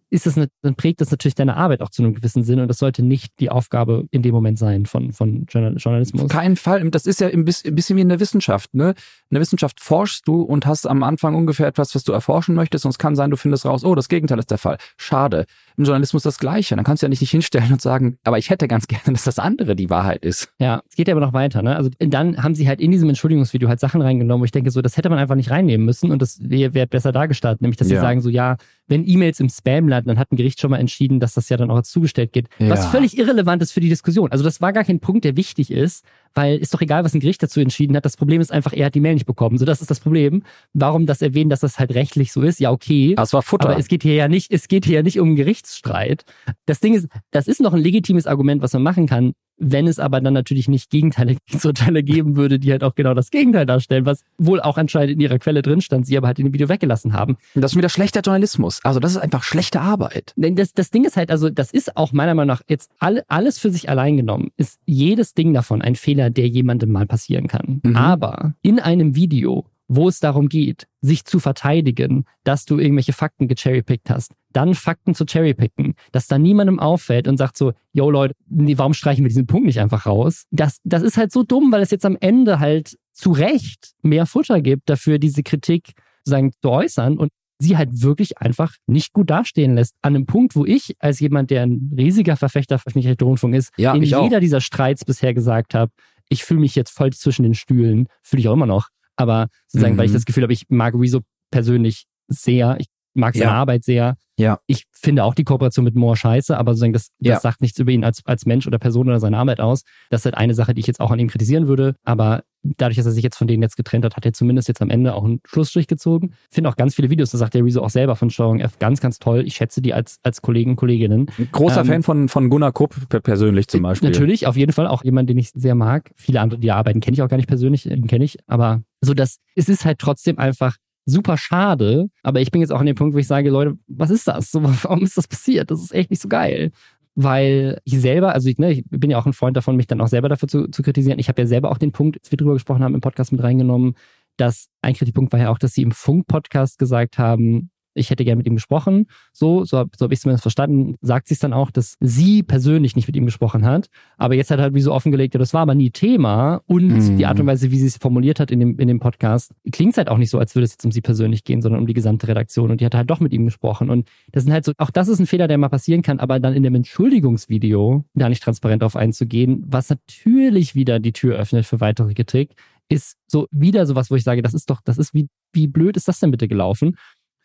ist das, dann prägt das natürlich deine Arbeit auch zu einem gewissen Sinn und das sollte nicht die Aufgabe in dem Moment sein von, von Journalismus. Auf keinen Fall. Das ist ja ein bisschen wie in der Wissenschaft, ne? In der Wissenschaft forschst du und hast am Anfang ungefähr etwas, was du erforschen möchtest und es kann sein, du findest raus, oh, das Gegenteil ist der Fall. Schade. Im Journalismus das Gleiche. Dann kannst du ja nicht, nicht hinstellen und sagen, aber ich hätte ganz gerne, dass das andere die Wahrheit ist. Ja, es geht ja aber noch weiter, ne? Also dann haben sie halt in diesem Entschuldigungsvideo halt Sachen reingenommen, wo ich denke, so, das hätte man einfach nicht reinnehmen müssen und das wäre wär besser dargestellt. Nämlich, dass ja. sie sagen, so, ja, wenn E-Mails im Spam landen, dann hat ein Gericht schon mal entschieden, dass das ja dann auch als zugestellt geht. Ja. Was völlig irrelevant ist für die Diskussion. Also das war gar kein Punkt, der wichtig ist, weil ist doch egal, was ein Gericht dazu entschieden hat. Das Problem ist einfach, er hat die Mail nicht bekommen. So, das ist das Problem. Warum das erwähnen, dass das halt rechtlich so ist? Ja, okay. Das war Futter. Aber es geht hier ja nicht, es geht hier ja nicht um einen Gerichtsstreit. Das Ding ist, das ist noch ein legitimes Argument, was man machen kann wenn es aber dann natürlich nicht gegenteilige geben würde, die halt auch genau das Gegenteil darstellen, was wohl auch anscheinend in ihrer Quelle drin stand, sie aber halt in dem Video weggelassen haben. Das ist wieder schlechter Journalismus. Also das ist einfach schlechte Arbeit. Das, das Ding ist halt, also das ist auch meiner Meinung nach jetzt alle, alles für sich allein genommen, ist jedes Ding davon ein Fehler, der jemandem mal passieren kann. Mhm. Aber in einem Video wo es darum geht, sich zu verteidigen, dass du irgendwelche Fakten gecherrypickt hast, dann Fakten zu cherrypicken, dass da niemandem auffällt und sagt so, yo Leute, nee, warum streichen wir diesen Punkt nicht einfach raus? Das, das ist halt so dumm, weil es jetzt am Ende halt zu Recht mehr Futter gibt, dafür diese Kritik sozusagen zu äußern und sie halt wirklich einfach nicht gut dastehen lässt. An einem Punkt, wo ich als jemand, der ein riesiger Verfechter von Rundfunk ist, ja, in jeder auch. dieser Streits bisher gesagt habe, ich fühle mich jetzt voll zwischen den Stühlen, fühle ich auch immer noch aber sozusagen, mhm. weil ich mhm. das Gefühl habe, ich mag Rezo persönlich sehr, ich mag seine ja. Arbeit sehr. Ja. Ich finde auch die Kooperation mit Moore scheiße, aber sozusagen das, das ja. sagt nichts über ihn als, als Mensch oder Person oder seine Arbeit aus. Das ist halt eine Sache, die ich jetzt auch an ihm kritisieren würde. Aber dadurch, dass er sich jetzt von denen jetzt getrennt hat, hat er zumindest jetzt am Ende auch einen Schlussstrich gezogen. Ich finde auch ganz viele Videos, das sagt der Rezo auch selber von Steuerung F, ganz, ganz toll. Ich schätze die als, als Kollegen, Kolleginnen. Großer ähm, Fan von, von Gunnar Kupp persönlich zum Beispiel. Natürlich, auf jeden Fall. Auch jemand, den ich sehr mag. Viele andere, die arbeiten, kenne ich auch gar nicht persönlich, den kenne ich. Aber so dass es ist halt trotzdem einfach super schade. Aber ich bin jetzt auch an dem Punkt, wo ich sage, Leute, was ist das? Warum ist das passiert? Das ist echt nicht so geil. Weil ich selber, also ich, ne, ich bin ja auch ein Freund davon, mich dann auch selber dafür zu, zu kritisieren. Ich habe ja selber auch den Punkt, als wir drüber gesprochen haben, im Podcast mit reingenommen, dass ein Kritikpunkt war ja auch, dass sie im Funk-Podcast gesagt haben, ich hätte gerne mit ihm gesprochen. So, so, so habe ich es zumindest verstanden. Sagt sie es dann auch, dass sie persönlich nicht mit ihm gesprochen hat. Aber jetzt hat halt wie so offengelegt, ja, das war aber nie Thema. Und mhm. die Art und Weise, wie sie es formuliert hat in dem, in dem Podcast, klingt es halt auch nicht so, als würde es jetzt um sie persönlich gehen, sondern um die gesamte Redaktion. Und die hat halt doch mit ihm gesprochen. Und das sind halt so, auch das ist ein Fehler, der mal passieren kann, aber dann in dem Entschuldigungsvideo da nicht transparent darauf einzugehen, was natürlich wieder die Tür öffnet für weitere Kritik, ist so wieder sowas, wo ich sage, das ist doch, das ist wie, wie blöd ist das denn bitte gelaufen?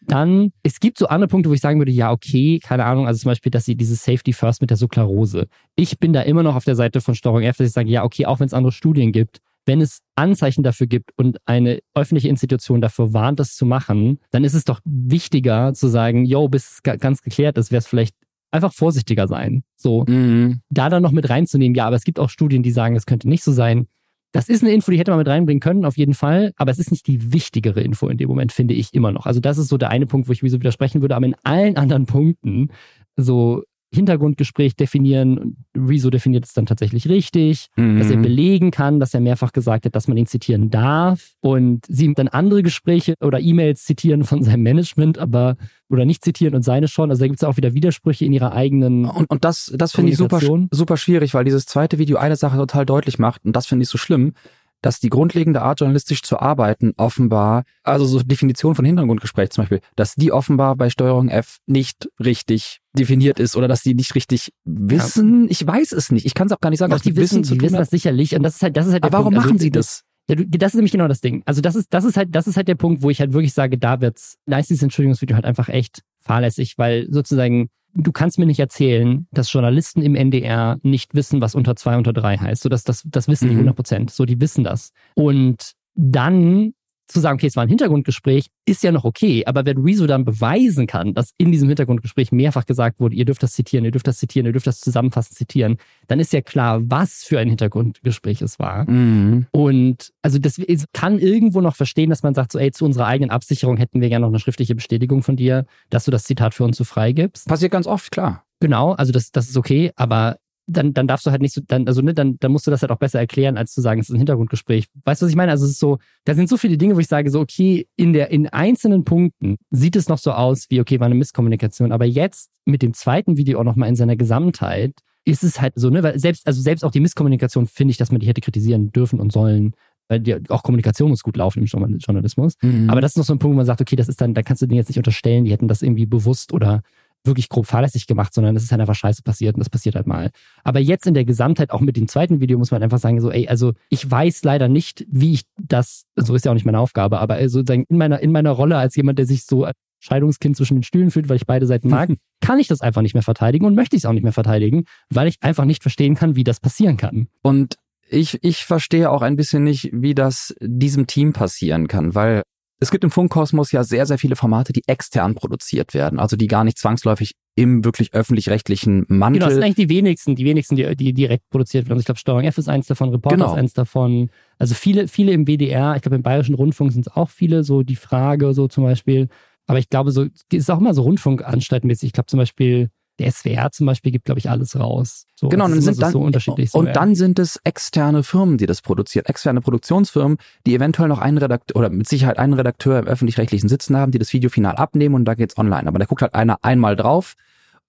Dann, es gibt so andere Punkte, wo ich sagen würde, ja, okay, keine Ahnung, also zum Beispiel, dass sie dieses Safety First mit der Suklarose. Ich bin da immer noch auf der Seite von Steuerung F, dass ich sage, ja, okay, auch wenn es andere Studien gibt, wenn es Anzeichen dafür gibt und eine öffentliche Institution dafür warnt, das zu machen, dann ist es doch wichtiger zu sagen, yo, bis es ganz geklärt ist, wäre es vielleicht einfach vorsichtiger sein. So, mhm. da dann noch mit reinzunehmen, ja, aber es gibt auch Studien, die sagen, es könnte nicht so sein. Das ist eine Info, die hätte man mit reinbringen können, auf jeden Fall. Aber es ist nicht die wichtigere Info in dem Moment, finde ich immer noch. Also das ist so der eine Punkt, wo ich wieso widersprechen würde. Aber in allen anderen Punkten, so Hintergrundgespräch definieren. Rezo definiert es dann tatsächlich richtig, mhm. dass er belegen kann, dass er mehrfach gesagt hat, dass man ihn zitieren darf und sie dann andere Gespräche oder E-Mails zitieren von seinem Management, aber oder nicht zitieren und seine schon. Also da gibt es auch wieder Widersprüche in ihrer eigenen. Und, und das, das finde ich super, super schwierig, weil dieses zweite Video eine Sache total deutlich macht und das finde ich so schlimm dass die grundlegende Art, journalistisch zu arbeiten, offenbar, also so Definition von Hintergrundgespräch zum Beispiel, dass die offenbar bei Steuerung F nicht richtig definiert ist oder dass die nicht richtig wissen. Ja. Ich weiß es nicht. Ich kann es auch gar nicht sagen. Doch, die wissen, die wissen das sicherlich. Und das ist halt, das ist halt. Aber warum Punkt. Also machen also, sie das? Ja, das ist nämlich genau das Ding. Also das ist, das ist halt, das ist halt der Punkt, wo ich halt wirklich sage, da wird's, da ist dieses Entschuldigungsvideo halt einfach echt fahrlässig, weil sozusagen du kannst mir nicht erzählen, dass Journalisten im NDR nicht wissen, was unter zwei, unter drei heißt. So, dass das, das wissen die 100 mhm. Prozent. So, die wissen das. Und dann zu sagen, okay, es war ein Hintergrundgespräch, ist ja noch okay. Aber wenn Rezo dann beweisen kann, dass in diesem Hintergrundgespräch mehrfach gesagt wurde, ihr dürft das zitieren, ihr dürft das zitieren, ihr dürft das zusammenfassend zitieren, dann ist ja klar, was für ein Hintergrundgespräch es war. Mhm. Und also das kann irgendwo noch verstehen, dass man sagt, so, ey, zu unserer eigenen Absicherung hätten wir gerne noch eine schriftliche Bestätigung von dir, dass du das Zitat für uns so freigibst. Passiert ganz oft, klar. Genau, also das, das ist okay, aber dann, dann darfst du halt nicht so, dann, also ne, dann, dann musst du das halt auch besser erklären, als zu sagen, es ist ein Hintergrundgespräch. Weißt du, was ich meine? Also es ist so, da sind so viele Dinge, wo ich sage, so, okay, in der, in einzelnen Punkten sieht es noch so aus, wie, okay, war eine Misskommunikation. Aber jetzt mit dem zweiten Video auch nochmal in seiner Gesamtheit ist es halt so, ne, weil selbst, also selbst auch die Misskommunikation finde ich, dass man die hätte kritisieren dürfen und sollen. Weil die, auch Kommunikation muss gut laufen im Journalismus. Mhm. Aber das ist noch so ein Punkt, wo man sagt, okay, das ist dann, da kannst du denen jetzt nicht unterstellen, die hätten das irgendwie bewusst oder wirklich grob fahrlässig gemacht, sondern es ist halt einfach scheiße passiert und das passiert halt mal. Aber jetzt in der Gesamtheit, auch mit dem zweiten Video, muss man einfach sagen, so, ey, also ich weiß leider nicht, wie ich das, so ist ja auch nicht meine Aufgabe, aber sozusagen in meiner, in meiner Rolle als jemand, der sich so Scheidungskind zwischen den Stühlen fühlt, weil ich beide Seiten mag, kann ich das einfach nicht mehr verteidigen und möchte ich es auch nicht mehr verteidigen, weil ich einfach nicht verstehen kann, wie das passieren kann. Und ich, ich verstehe auch ein bisschen nicht, wie das diesem Team passieren kann, weil es gibt im Funkkosmos ja sehr, sehr viele Formate, die extern produziert werden, also die gar nicht zwangsläufig im wirklich öffentlich-rechtlichen Mantel. Genau, das sind eigentlich die wenigsten, die wenigsten, die, die direkt produziert werden. Also ich glaube, Steuerung F ist eins davon, Reporter genau. ist eins davon. Also viele, viele im WDR, ich glaube im Bayerischen Rundfunk sind es auch viele, so die Frage, so zum Beispiel. Aber ich glaube, so es ist auch immer so Rundfunkanstaltmäßig. Ich glaube zum Beispiel, der SWR zum Beispiel gibt, glaube ich, alles raus. So, genau, und, sind dann, so unterschiedlich und dann sind es externe Firmen, die das produzieren, externe Produktionsfirmen, die eventuell noch einen Redakteur oder mit Sicherheit einen Redakteur im öffentlich-rechtlichen Sitzen haben, die das Video final abnehmen und da geht's online. Aber da guckt halt einer einmal drauf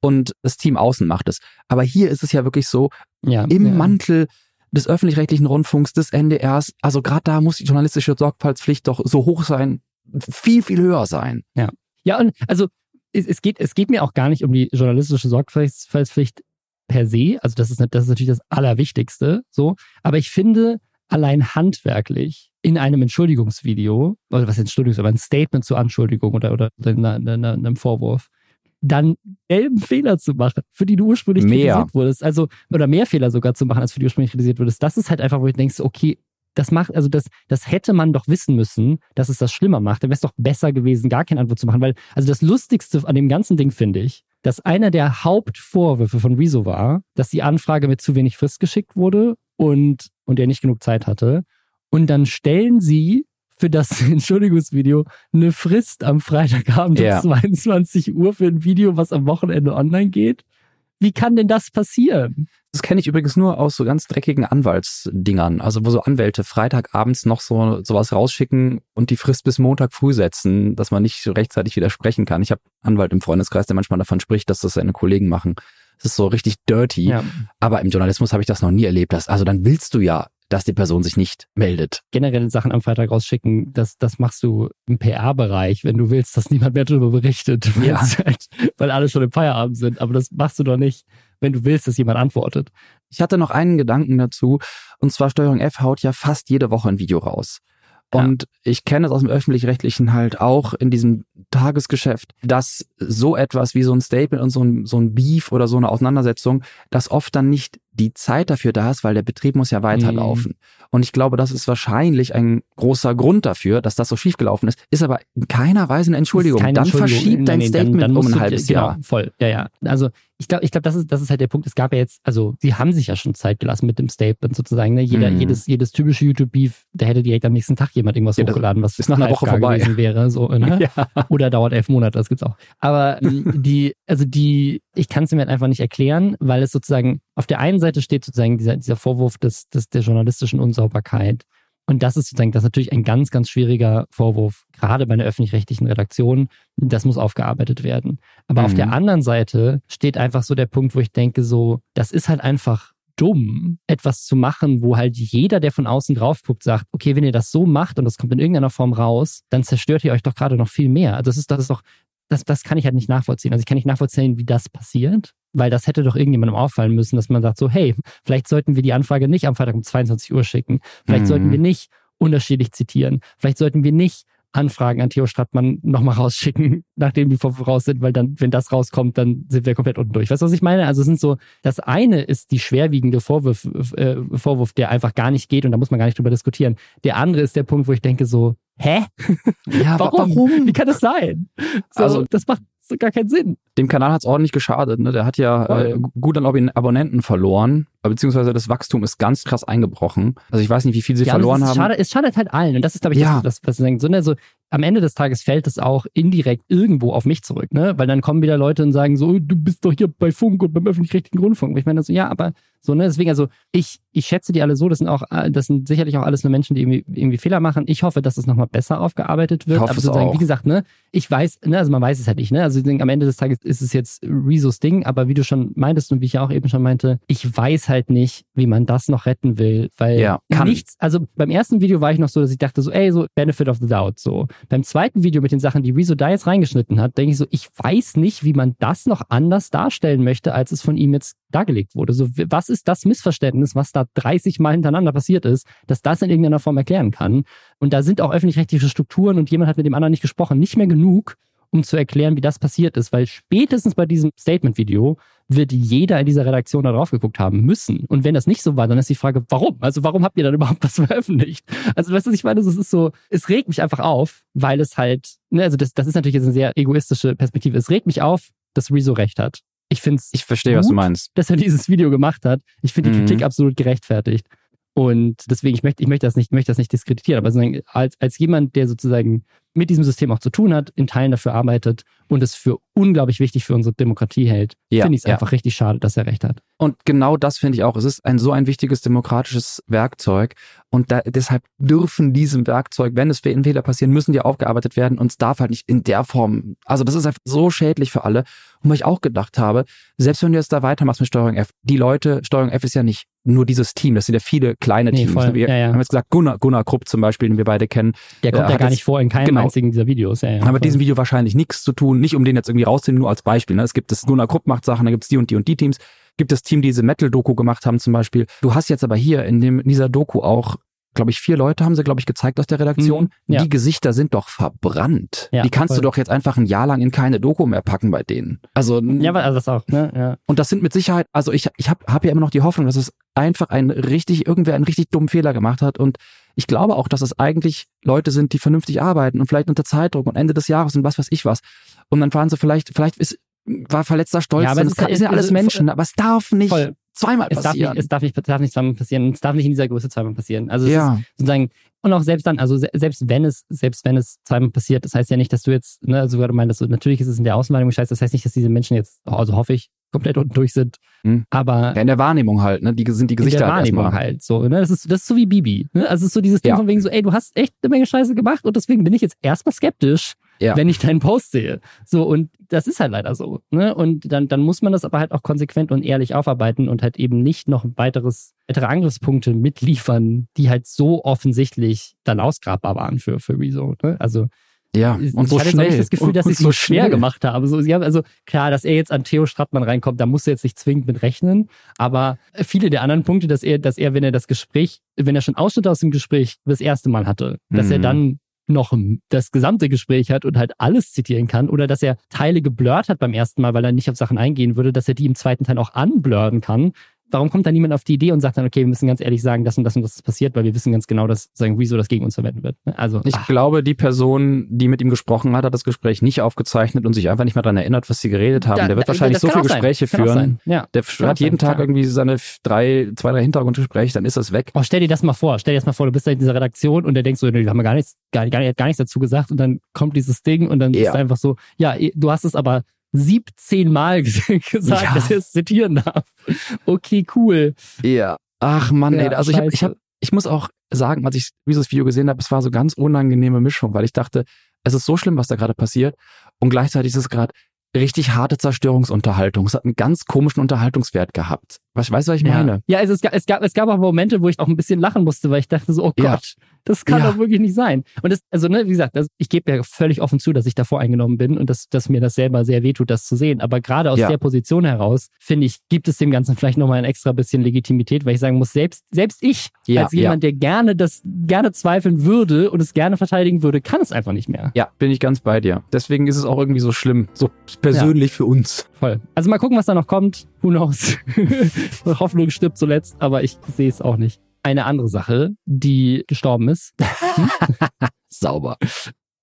und das Team außen macht es. Aber hier ist es ja wirklich so, ja, im ja. Mantel des öffentlich-rechtlichen Rundfunks, des NDRs, also gerade da muss die journalistische Sorgfaltspflicht doch so hoch sein, viel, viel höher sein. Ja. Ja, und also es, es, geht, es geht mir auch gar nicht um die journalistische Sorgfaltspflicht per se. Also das ist, das ist natürlich das Allerwichtigste. So. Aber ich finde, allein handwerklich in einem Entschuldigungsvideo, oder was Entschuldigungs, aber ein Statement zur Anschuldigung oder, oder einem Vorwurf, dann selben Fehler zu machen, für die du ursprünglich mehr. kritisiert wurdest. Also, oder mehr Fehler sogar zu machen, als für die du ursprünglich kritisiert wurdest. Das ist halt einfach, wo du denkst, okay, das macht, also das, das hätte man doch wissen müssen, dass es das schlimmer macht. Dann wäre es doch besser gewesen, gar keine Antwort zu machen. Weil, also das Lustigste an dem ganzen Ding finde ich, dass einer der Hauptvorwürfe von Rezo war, dass die Anfrage mit zu wenig Frist geschickt wurde und, und er nicht genug Zeit hatte. Und dann stellen sie für das Entschuldigungsvideo eine Frist am Freitagabend ja. um 22 Uhr für ein Video, was am Wochenende online geht. Wie kann denn das passieren? Das kenne ich übrigens nur aus so ganz dreckigen Anwaltsdingern. Also wo so Anwälte Freitagabends noch so sowas rausschicken und die Frist bis Montag früh setzen, dass man nicht rechtzeitig widersprechen kann. Ich habe Anwalt im Freundeskreis, der manchmal davon spricht, dass das seine Kollegen machen. Das ist so richtig dirty. Ja. Aber im Journalismus habe ich das noch nie erlebt. Dass, also dann willst du ja dass die Person sich nicht meldet. Generell Sachen am Freitag rausschicken, das, das machst du im PR-Bereich, wenn du willst, dass niemand mehr darüber berichtet, ja. halt, weil alle schon im Feierabend sind. Aber das machst du doch nicht, wenn du willst, dass jemand antwortet. Ich hatte noch einen Gedanken dazu, und zwar Steuerung F haut ja fast jede Woche ein Video raus. Und ja. ich kenne es aus dem öffentlich-rechtlichen halt auch in diesem Tagesgeschäft, dass so etwas wie so ein Statement und so ein, so ein Beef oder so eine Auseinandersetzung, dass oft dann nicht die Zeit dafür da ist, weil der Betrieb muss ja weiterlaufen. Mhm. Und ich glaube, das ist wahrscheinlich ein großer Grund dafür, dass das so schiefgelaufen ist, ist aber in keiner Weise eine Entschuldigung. Dann Entschuldigung. verschiebt dein Statement dann, dann um ein halbes genau, Jahr. Voll, ja, ja. Also ich glaube, ich glaube, das ist, das ist halt der Punkt. Es gab ja jetzt, also sie haben sich ja schon Zeit gelassen mit dem Statement sozusagen. Ne? Jeder, mhm. jedes, jedes typische YouTube-Beef, da hätte direkt am nächsten Tag jemand irgendwas ja, hochgeladen, was ist nach einer Woche vorbei gewesen wäre. So, ne? ja. Oder dauert elf Monate, das gibt's auch. Aber die, also die, ich kann es mir halt einfach nicht erklären, weil es sozusagen auf der einen Seite steht sozusagen dieser, dieser Vorwurf des, des, der journalistischen Unsauberkeit. Und das ist sozusagen, das ist natürlich ein ganz, ganz schwieriger Vorwurf, gerade bei einer öffentlich-rechtlichen Redaktion. Das muss aufgearbeitet werden. Aber mhm. auf der anderen Seite steht einfach so der Punkt, wo ich denke, so, das ist halt einfach dumm, etwas zu machen, wo halt jeder, der von außen drauf guckt, sagt, okay, wenn ihr das so macht und das kommt in irgendeiner Form raus, dann zerstört ihr euch doch gerade noch viel mehr. Also das ist, das ist doch, das, das kann ich halt nicht nachvollziehen. Also ich kann nicht nachvollziehen, wie das passiert, weil das hätte doch irgendjemandem auffallen müssen, dass man sagt so, hey, vielleicht sollten wir die Anfrage nicht am Freitag um 22 Uhr schicken. Vielleicht mhm. sollten wir nicht unterschiedlich zitieren. Vielleicht sollten wir nicht Anfragen an Theo Strattmann nochmal rausschicken, nachdem die voraus sind, weil dann, wenn das rauskommt, dann sind wir komplett unten durch. Weißt du, was ich meine? Also es sind so, das eine ist die schwerwiegende Vorwurf, äh, Vorwurf, der einfach gar nicht geht und da muss man gar nicht drüber diskutieren. Der andere ist der Punkt, wo ich denke so, hä? Ja, warum? warum? Wie kann das sein? So, also, das macht gar keinen Sinn. Dem Kanal hat es ordentlich geschadet. Ne? Der hat ja äh, gut an Abonnenten verloren, beziehungsweise das Wachstum ist ganz krass eingebrochen. Also ich weiß nicht, wie viel sie ja, verloren haben. Schade, es schadet halt allen. Und das ist, glaube ich, ja. das, was sie sagen. So, ne, so, am Ende des Tages fällt es auch indirekt irgendwo auf mich zurück, ne? Weil dann kommen wieder Leute und sagen so, du bist doch hier bei Funk und beim öffentlich-rechtlichen Rundfunk. Und ich meine so, ja, aber so, ne? Deswegen, also ich, ich schätze die alle so, das sind auch, das sind sicherlich auch alles nur Menschen, die irgendwie, irgendwie Fehler machen. Ich hoffe, dass es nochmal besser aufgearbeitet wird. Ich hoffe aber sozusagen, wie gesagt, ne, ich weiß, ne, also man weiß es halt nicht, ne? Also am Ende des Tages ist es jetzt Rezos Ding, aber wie du schon meintest und wie ich ja auch eben schon meinte, ich weiß halt nicht, wie man das noch retten will, weil ja, nichts, also beim ersten Video war ich noch so, dass ich dachte so, ey, so Benefit of the Doubt, so. Beim zweiten Video mit den Sachen, die Rezo da jetzt reingeschnitten hat, denke ich so, ich weiß nicht, wie man das noch anders darstellen möchte, als es von ihm jetzt dargelegt wurde. So, was ist das Missverständnis, was da 30 Mal hintereinander passiert ist, dass das in irgendeiner Form erklären kann? Und da sind auch öffentlich-rechtliche Strukturen und jemand hat mit dem anderen nicht gesprochen, nicht mehr genug, um zu erklären, wie das passiert ist, weil spätestens bei diesem Statement-Video wird jeder in dieser Redaktion da drauf geguckt haben müssen. Und wenn das nicht so war, dann ist die Frage, warum? Also warum habt ihr dann überhaupt was veröffentlicht? Also weißt du, was ich meine? Es ist so, es regt mich einfach auf, weil es halt, ne, also das, das ist natürlich jetzt eine sehr egoistische Perspektive. Es regt mich auf, dass Rezo recht hat. Ich finde es. Ich verstehe, was du meinst. Dass er dieses Video gemacht hat. Ich finde die mhm. Kritik absolut gerechtfertigt. Und deswegen, ich möchte, ich möchte das nicht, möchte das nicht diskreditieren, aber als, als jemand, der sozusagen mit diesem System auch zu tun hat, in Teilen dafür arbeitet und es für unglaublich wichtig für unsere Demokratie hält, ja, finde ich es ja. einfach richtig schade, dass er recht hat. Und genau das finde ich auch. Es ist ein so ein wichtiges demokratisches Werkzeug und da, deshalb dürfen diesem Werkzeug, wenn es Fehler passieren, müssen die aufgearbeitet werden und es darf halt nicht in der Form. Also das ist einfach so schädlich für alle. Und was ich auch gedacht habe, selbst wenn du jetzt da weitermachst mit Steuerung F, die Leute, Steuerung F ist ja nicht nur dieses Team, das sind ja viele kleine nee, Teams. Voll. Wir ja, ja. haben jetzt gesagt, Gunnar, Gunnar Krupp zum Beispiel, den wir beide kennen. Der kommt äh, ja gar nicht vor in keinem genau, einzigen dieser Videos. Ja, ja, haben mit diesem Video wahrscheinlich nichts zu tun, nicht um den jetzt irgendwie rauszunehmen, nur als Beispiel. Ne? Es gibt das Gunnar Krupp macht Sachen, da gibt es die und die und die Teams. Gibt es Team, die diese Metal-Doku gemacht haben zum Beispiel. Du hast jetzt aber hier in, dem, in dieser Doku auch glaube ich, vier Leute haben sie, glaube ich, gezeigt aus der Redaktion. Mhm, ja. Die Gesichter sind doch verbrannt. Ja, die kannst voll. du doch jetzt einfach ein Jahr lang in keine Doku mehr packen bei denen. Also ja, also das auch. Ne? Ja. Und das sind mit Sicherheit, also ich, ich habe hab ja immer noch die Hoffnung, dass es einfach ein richtig, irgendwer einen richtig dummen Fehler gemacht hat und ich glaube auch, dass es eigentlich Leute sind, die vernünftig arbeiten und vielleicht unter Zeitdruck und Ende des Jahres und was weiß ich was. Und dann fahren sie vielleicht, vielleicht ist, war verletzter Stolz. Ja, aber es, ist, ist ja alles Menschen, aber es darf nicht voll. Zweimal es passieren. Darf nicht, es darf nicht, darf nicht zweimal passieren. Es darf nicht in dieser Größe zweimal passieren. Also ja. sozusagen, und auch selbst dann, also selbst wenn es, selbst wenn es zweimal passiert, das heißt ja nicht, dass du jetzt, ne, also du meinst, natürlich ist es in der Außenwahrnehmung scheiße, das heißt nicht, dass diese Menschen jetzt, also hoffe ich, komplett unten durch sind. Hm. Aber ja, in der Wahrnehmung halt, ne? Die sind die Gesichter in der Wahrnehmung halt, halt so. Ne? Das ist das ist so wie Bibi. Ne? Also es ist so dieses Ding ja. von wegen so, ey, du hast echt eine Menge Scheiße gemacht und deswegen bin ich jetzt erstmal skeptisch, ja. wenn ich deinen Post sehe. So und das ist halt leider so. Ne? Und dann dann muss man das aber halt auch konsequent und ehrlich aufarbeiten und halt eben nicht noch weiteres weitere Angriffspunkte mitliefern, die halt so offensichtlich dann ausgrabbar waren für für Rezo. Ne? Also ja, und ich so hatte schnell. Jetzt das Gefühl, dass ich es so schwer schnell. gemacht habe. So, sie haben, also klar, dass er jetzt an Theo Strattmann reinkommt, da muss er jetzt nicht zwingend mit rechnen. Aber viele der anderen Punkte, dass er, dass er, wenn er das Gespräch, wenn er schon Ausschnitte aus dem Gespräch das erste Mal hatte, dass er mhm. dann noch das gesamte Gespräch hat und halt alles zitieren kann oder dass er Teile geblurrt hat beim ersten Mal, weil er nicht auf Sachen eingehen würde, dass er die im zweiten Teil auch anblurren kann, warum kommt da niemand auf die Idee und sagt dann, okay, wir müssen ganz ehrlich sagen, das und das und das ist passiert, weil wir wissen ganz genau, dass sagen, wieso das gegen uns verwenden wird. Also ich ach. glaube, die Person, die mit ihm gesprochen hat, hat das Gespräch nicht aufgezeichnet und sich einfach nicht mehr daran erinnert, was sie geredet haben. Da, der wird wahrscheinlich so viele Gespräche führen. Ja, der hat jeden Tag klar. irgendwie seine drei, zwei, drei Hintergrundgespräche, dann ist das weg. Oh, stell dir das mal vor. Stell dir das mal vor, du bist da in dieser Redaktion und der denkst so, wir haben gar nichts, gar, gar, gar nichts dazu gesagt und dann kommt dieses Ding und dann ja. ist einfach so, ja, du hast es aber 17 Mal gesagt, ja. dass er es zitieren darf. Okay, cool. Ja. Ach man, ja, ey, also ich, hab, ich, hab, ich muss auch sagen, als ich dieses Video gesehen habe, es war so ganz unangenehme Mischung, weil ich dachte, es ist so schlimm, was da gerade passiert und gleichzeitig ist es gerade richtig harte Zerstörungsunterhaltung. Es hat einen ganz komischen Unterhaltungswert gehabt. Was, weißt du, was ich meine? Ja, also es, gab, es, gab, es gab auch Momente, wo ich auch ein bisschen lachen musste, weil ich dachte so, oh Gott, ja. das kann ja. doch wirklich nicht sein. Und das, also, ne, wie gesagt, das, ich gebe ja völlig offen zu, dass ich da voreingenommen bin und dass, dass mir das selber sehr wehtut, das zu sehen. Aber gerade aus ja. der Position heraus, finde ich, gibt es dem Ganzen vielleicht nochmal ein extra bisschen Legitimität, weil ich sagen muss, selbst, selbst ich, als jemand, der gerne das, gerne zweifeln würde und es gerne verteidigen würde, kann es einfach nicht mehr. Ja, bin ich ganz bei dir. Deswegen ist es auch irgendwie so schlimm, so persönlich für uns. Voll. Also mal gucken, was da noch kommt. Who knows? Hoffnung stirbt zuletzt, aber ich sehe es auch nicht. Eine andere Sache, die gestorben ist. Sauber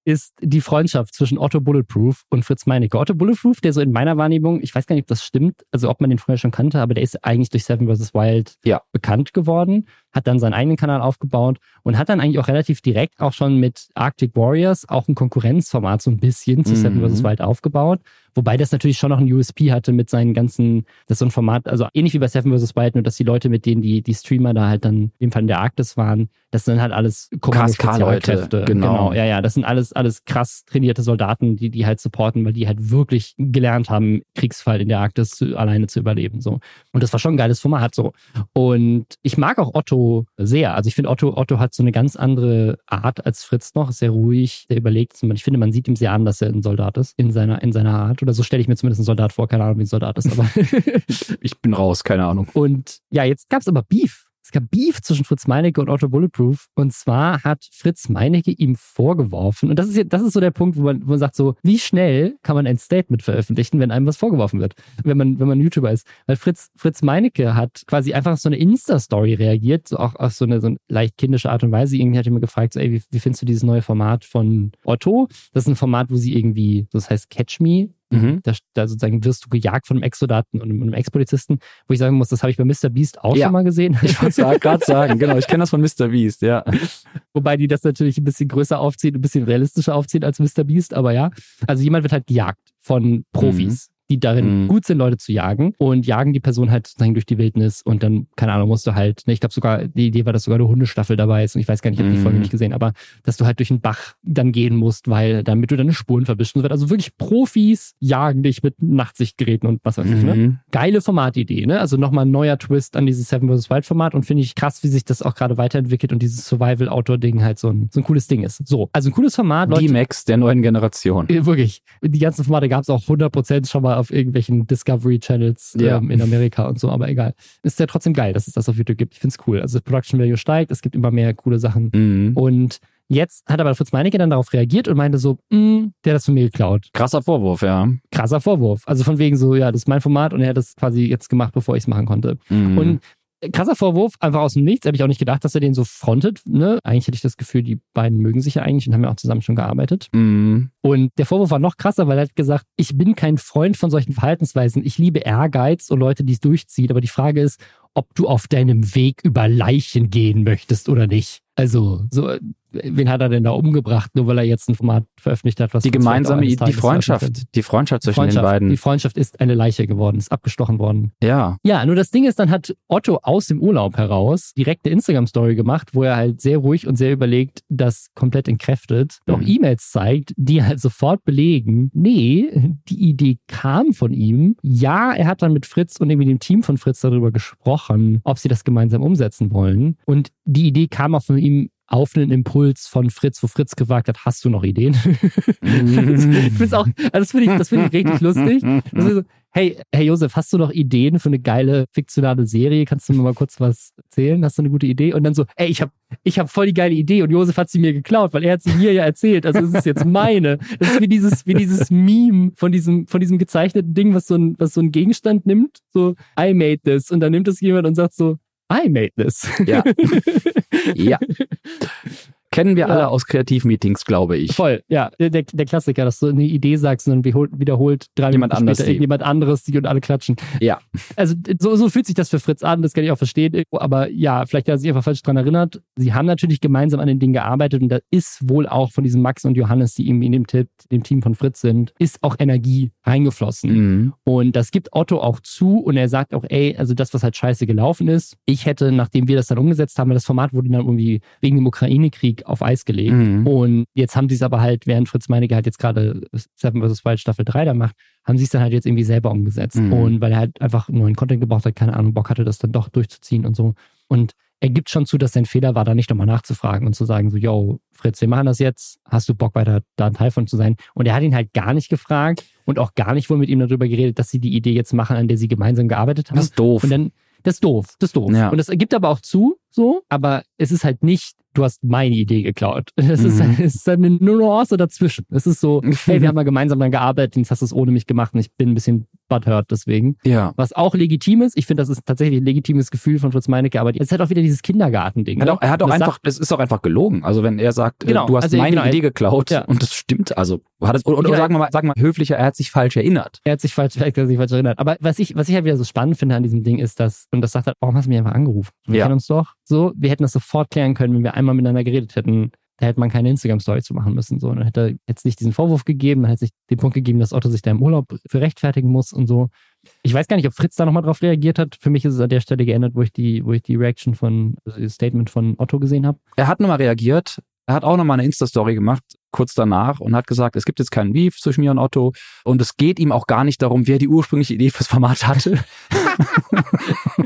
ist die Freundschaft zwischen Otto Bulletproof und Fritz Meinecke. Otto Bulletproof, der so in meiner Wahrnehmung, ich weiß gar nicht, ob das stimmt, also ob man den früher schon kannte, aber der ist eigentlich durch Seven vs. Wild ja. bekannt geworden, hat dann seinen eigenen Kanal aufgebaut und hat dann eigentlich auch relativ direkt auch schon mit Arctic Warriors auch ein Konkurrenzformat so ein bisschen zu mhm. Seven vs. Wild aufgebaut. Wobei das natürlich schon noch ein USP hatte mit seinen ganzen, das ist so ein Format, also ähnlich wie bei Seven vs. Wild, nur dass die Leute, mit denen die, die Streamer da halt dann, in dem Fall in der Arktis waren, das sind halt alles Kommando-Spezialkräfte. Genau. genau. Ja, ja, das sind alles, alles krass trainierte Soldaten, die die halt supporten, weil die halt wirklich gelernt haben, Kriegsfall in der Arktis zu, alleine zu überleben, so. Und das war schon ein geiles Format, so. Und ich mag auch Otto sehr. Also ich finde, Otto, Otto hat so eine ganz andere Art als Fritz noch, sehr ruhig, der überlegt. Ich finde, man sieht ihm sehr an, dass er ein Soldat ist, in seiner, in seiner Art oder so stelle ich mir zumindest einen Soldat vor. Keine Ahnung, wie ein Soldat ist, aber. ich bin raus, keine Ahnung. Und ja, jetzt gab es aber Beef. Es gab Beef zwischen Fritz Meinecke und Otto Bulletproof. Und zwar hat Fritz Meinecke ihm vorgeworfen, und das ist, das ist so der Punkt, wo man, wo man sagt so, wie schnell kann man ein Statement veröffentlichen, wenn einem was vorgeworfen wird, wenn man, wenn man YouTuber ist. Weil Fritz, Fritz Meinecke hat quasi einfach so eine Insta-Story reagiert, so auch auf so eine, so eine leicht kindische Art und Weise. Irgendwie hat er mir gefragt, so, ey, wie, wie findest du dieses neue Format von Otto? Das ist ein Format, wo sie irgendwie, das heißt Catch Me, Mhm. Da, da, sozusagen wirst du gejagt von einem Ex-Soldaten und einem Ex-Polizisten, wo ich sagen muss, das habe ich bei Mr. Beast auch ja. schon mal gesehen. Ich wollte es gerade sagen, genau, ich kenne das von Mr. Beast, ja. Wobei die das natürlich ein bisschen größer aufziehen, ein bisschen realistischer aufziehen als Mr. Beast, aber ja. Also jemand wird halt gejagt von Profis. Mhm die darin mhm. gut sind, Leute zu jagen und jagen die Person halt sozusagen durch die Wildnis und dann, keine Ahnung, musst du halt, ne, ich glaube sogar, die Idee war, dass sogar eine Hundestaffel dabei ist und ich weiß gar nicht, ich habe mhm. die Folge mhm. nicht gesehen, aber dass du halt durch den Bach dann gehen musst, weil damit du deine Spuren verwischen wird. Also wirklich Profis jagen dich mit Nachtsichtgeräten und was weiß ich. Ne? Mhm. Geile Formatidee, ne? Also nochmal ein neuer Twist an dieses Seven vs. Wild Format und finde ich krass, wie sich das auch gerade weiterentwickelt und dieses Survival-Outdoor-Ding halt so ein, so ein cooles Ding ist. So, also ein cooles Format. Die Max der neuen Generation. Wirklich. Die ganzen Formate gab es auch 100% schon mal auf irgendwelchen Discovery Channels ja. ähm, in Amerika und so, aber egal. Ist ja trotzdem geil, dass es das auf YouTube gibt. Ich finde es cool. Also Production Value steigt, es gibt immer mehr coole Sachen. Mhm. Und Jetzt hat aber Fritz Meinecke dann darauf reagiert und meinte so, mm, der hat das von mir geklaut. Krasser Vorwurf, ja. Krasser Vorwurf. Also von wegen so, ja, das ist mein Format und er hat das quasi jetzt gemacht, bevor ich es machen konnte. Mhm. Und krasser Vorwurf, einfach aus dem Nichts. Habe ich auch nicht gedacht, dass er den so frontet. Ne? Eigentlich hätte ich das Gefühl, die beiden mögen sich ja eigentlich und haben ja auch zusammen schon gearbeitet. Mm. Und der Vorwurf war noch krasser, weil er hat gesagt, ich bin kein Freund von solchen Verhaltensweisen. Ich liebe Ehrgeiz und Leute, die es durchziehen. Aber die Frage ist, ob du auf deinem Weg über Leichen gehen möchtest oder nicht. Also, so, wen hat er denn da umgebracht, nur weil er jetzt ein Format veröffentlicht hat, was die gemeinsame, die Freundschaft, die Freundschaft zwischen Freundschaft, den beiden. Die Freundschaft ist eine Leiche geworden, ist abgestochen worden. Ja. Ja, nur das Ding ist, dann hat Otto aus dem Urlaub heraus direkte Instagram-Story gemacht, wo er halt sehr ruhig und sehr überlegt das komplett entkräftet, mhm. auch E-Mails zeigt, die halt sofort belegen, nee, die Idee kam von ihm. Ja, er hat dann mit Fritz und irgendwie dem Team von Fritz darüber gesprochen, ob sie das gemeinsam umsetzen wollen. Und die Idee kam auch von ihm auf einen Impuls von Fritz, wo Fritz gefragt hat, hast du noch Ideen? ich auch, also das finde ich, das ich richtig lustig. So, hey, hey Josef, hast du noch Ideen für eine geile fiktionale Serie? Kannst du mir mal kurz was erzählen? Hast du eine gute Idee? Und dann so, ey, ich habe ich hab voll die geile Idee und Josef hat sie mir geklaut, weil er hat sie mir ja erzählt. Also es ist jetzt meine. Das ist wie dieses, wie dieses Meme von diesem, von diesem gezeichneten Ding, was so ein, was so ein Gegenstand nimmt. So, I made this. Und dann nimmt es jemand und sagt so, I made this. yeah. ja. Kennen wir ja. alle aus Kreativmeetings, glaube ich. Voll, ja. Der, der Klassiker, dass du eine Idee sagst und dann wiederholt drei jemand Minuten anders später jemand anderes die und alle klatschen. Ja. Also so, so fühlt sich das für Fritz an, das kann ich auch verstehen. Aber ja, vielleicht hat er sich einfach falsch dran erinnert. Sie haben natürlich gemeinsam an den Dingen gearbeitet und da ist wohl auch von diesem Max und Johannes, die eben in dem, dem Team von Fritz sind, ist auch Energie reingeflossen. Mhm. Und das gibt Otto auch zu und er sagt auch, ey, also das, was halt scheiße gelaufen ist, ich hätte, nachdem wir das dann umgesetzt haben, das Format wurde dann irgendwie wegen dem Ukraine-Krieg auf Eis gelegt. Mhm. Und jetzt haben sie es aber halt, während Fritz Meinecke halt jetzt gerade Seven vs. Wild Staffel 3 da macht, haben sie es dann halt jetzt irgendwie selber umgesetzt. Mhm. Und weil er halt einfach neuen Content gebraucht hat, keine Ahnung, Bock hatte, das dann doch durchzuziehen und so. Und er gibt schon zu, dass sein Fehler war, da nicht nochmal nachzufragen und zu sagen, so, yo, Fritz, wir machen das jetzt, hast du Bock weiter da ein Teil von zu sein? Und er hat ihn halt gar nicht gefragt und auch gar nicht wohl mit ihm darüber geredet, dass sie die Idee jetzt machen, an der sie gemeinsam gearbeitet haben. Das ist doof. Und dann, das ist doof, das ist doof. Ja. Und das ergibt aber auch zu, so, aber es ist halt nicht du hast meine Idee geklaut. Es mhm. ist, es ist eine Nuance dazwischen. Es ist so, hey, wir haben mal gemeinsam dann gearbeitet, jetzt hast du es ohne mich gemacht und ich bin ein bisschen butthurt deswegen. Ja. Was auch legitim ist. Ich finde, das ist tatsächlich ein legitimes Gefühl von Fritz Meinecke, aber es ist halt auch wieder dieses Kindergartending. Ne? Er hat auch, einfach, das ist auch einfach gelogen. Also wenn er sagt, äh, genau, du hast also, meine genau, Idee geklaut ja. und das stimmt, also hat es, oder, oder genau. sagen wir mal, sagen wir mal höflicher, er hat sich falsch erinnert. Er hat sich falsch, vielleicht hat sich falsch erinnert. Aber was ich, was ich halt wieder so spannend finde an diesem Ding ist, dass, und das sagt er, warum hast du mich einfach angerufen? Wir ja. kennen uns doch. So, wir hätten das sofort klären können, wenn wir einmal miteinander geredet hätten da hätte man keine Instagram-Story zu machen müssen. So. dann hätte es nicht diesen Vorwurf gegeben, dann hätte sich den Punkt gegeben, dass Otto sich da im Urlaub für rechtfertigen muss und so. Ich weiß gar nicht, ob Fritz da nochmal drauf reagiert hat. Für mich ist es an der Stelle geändert, wo ich die, wo ich die Reaction von, also das Statement von Otto gesehen habe. Er hat nochmal reagiert. Er hat auch nochmal eine Insta-Story gemacht, kurz danach, und hat gesagt, es gibt jetzt keinen Beef zwischen mir und Otto. Und es geht ihm auch gar nicht darum, wer die ursprüngliche Idee fürs Format hatte.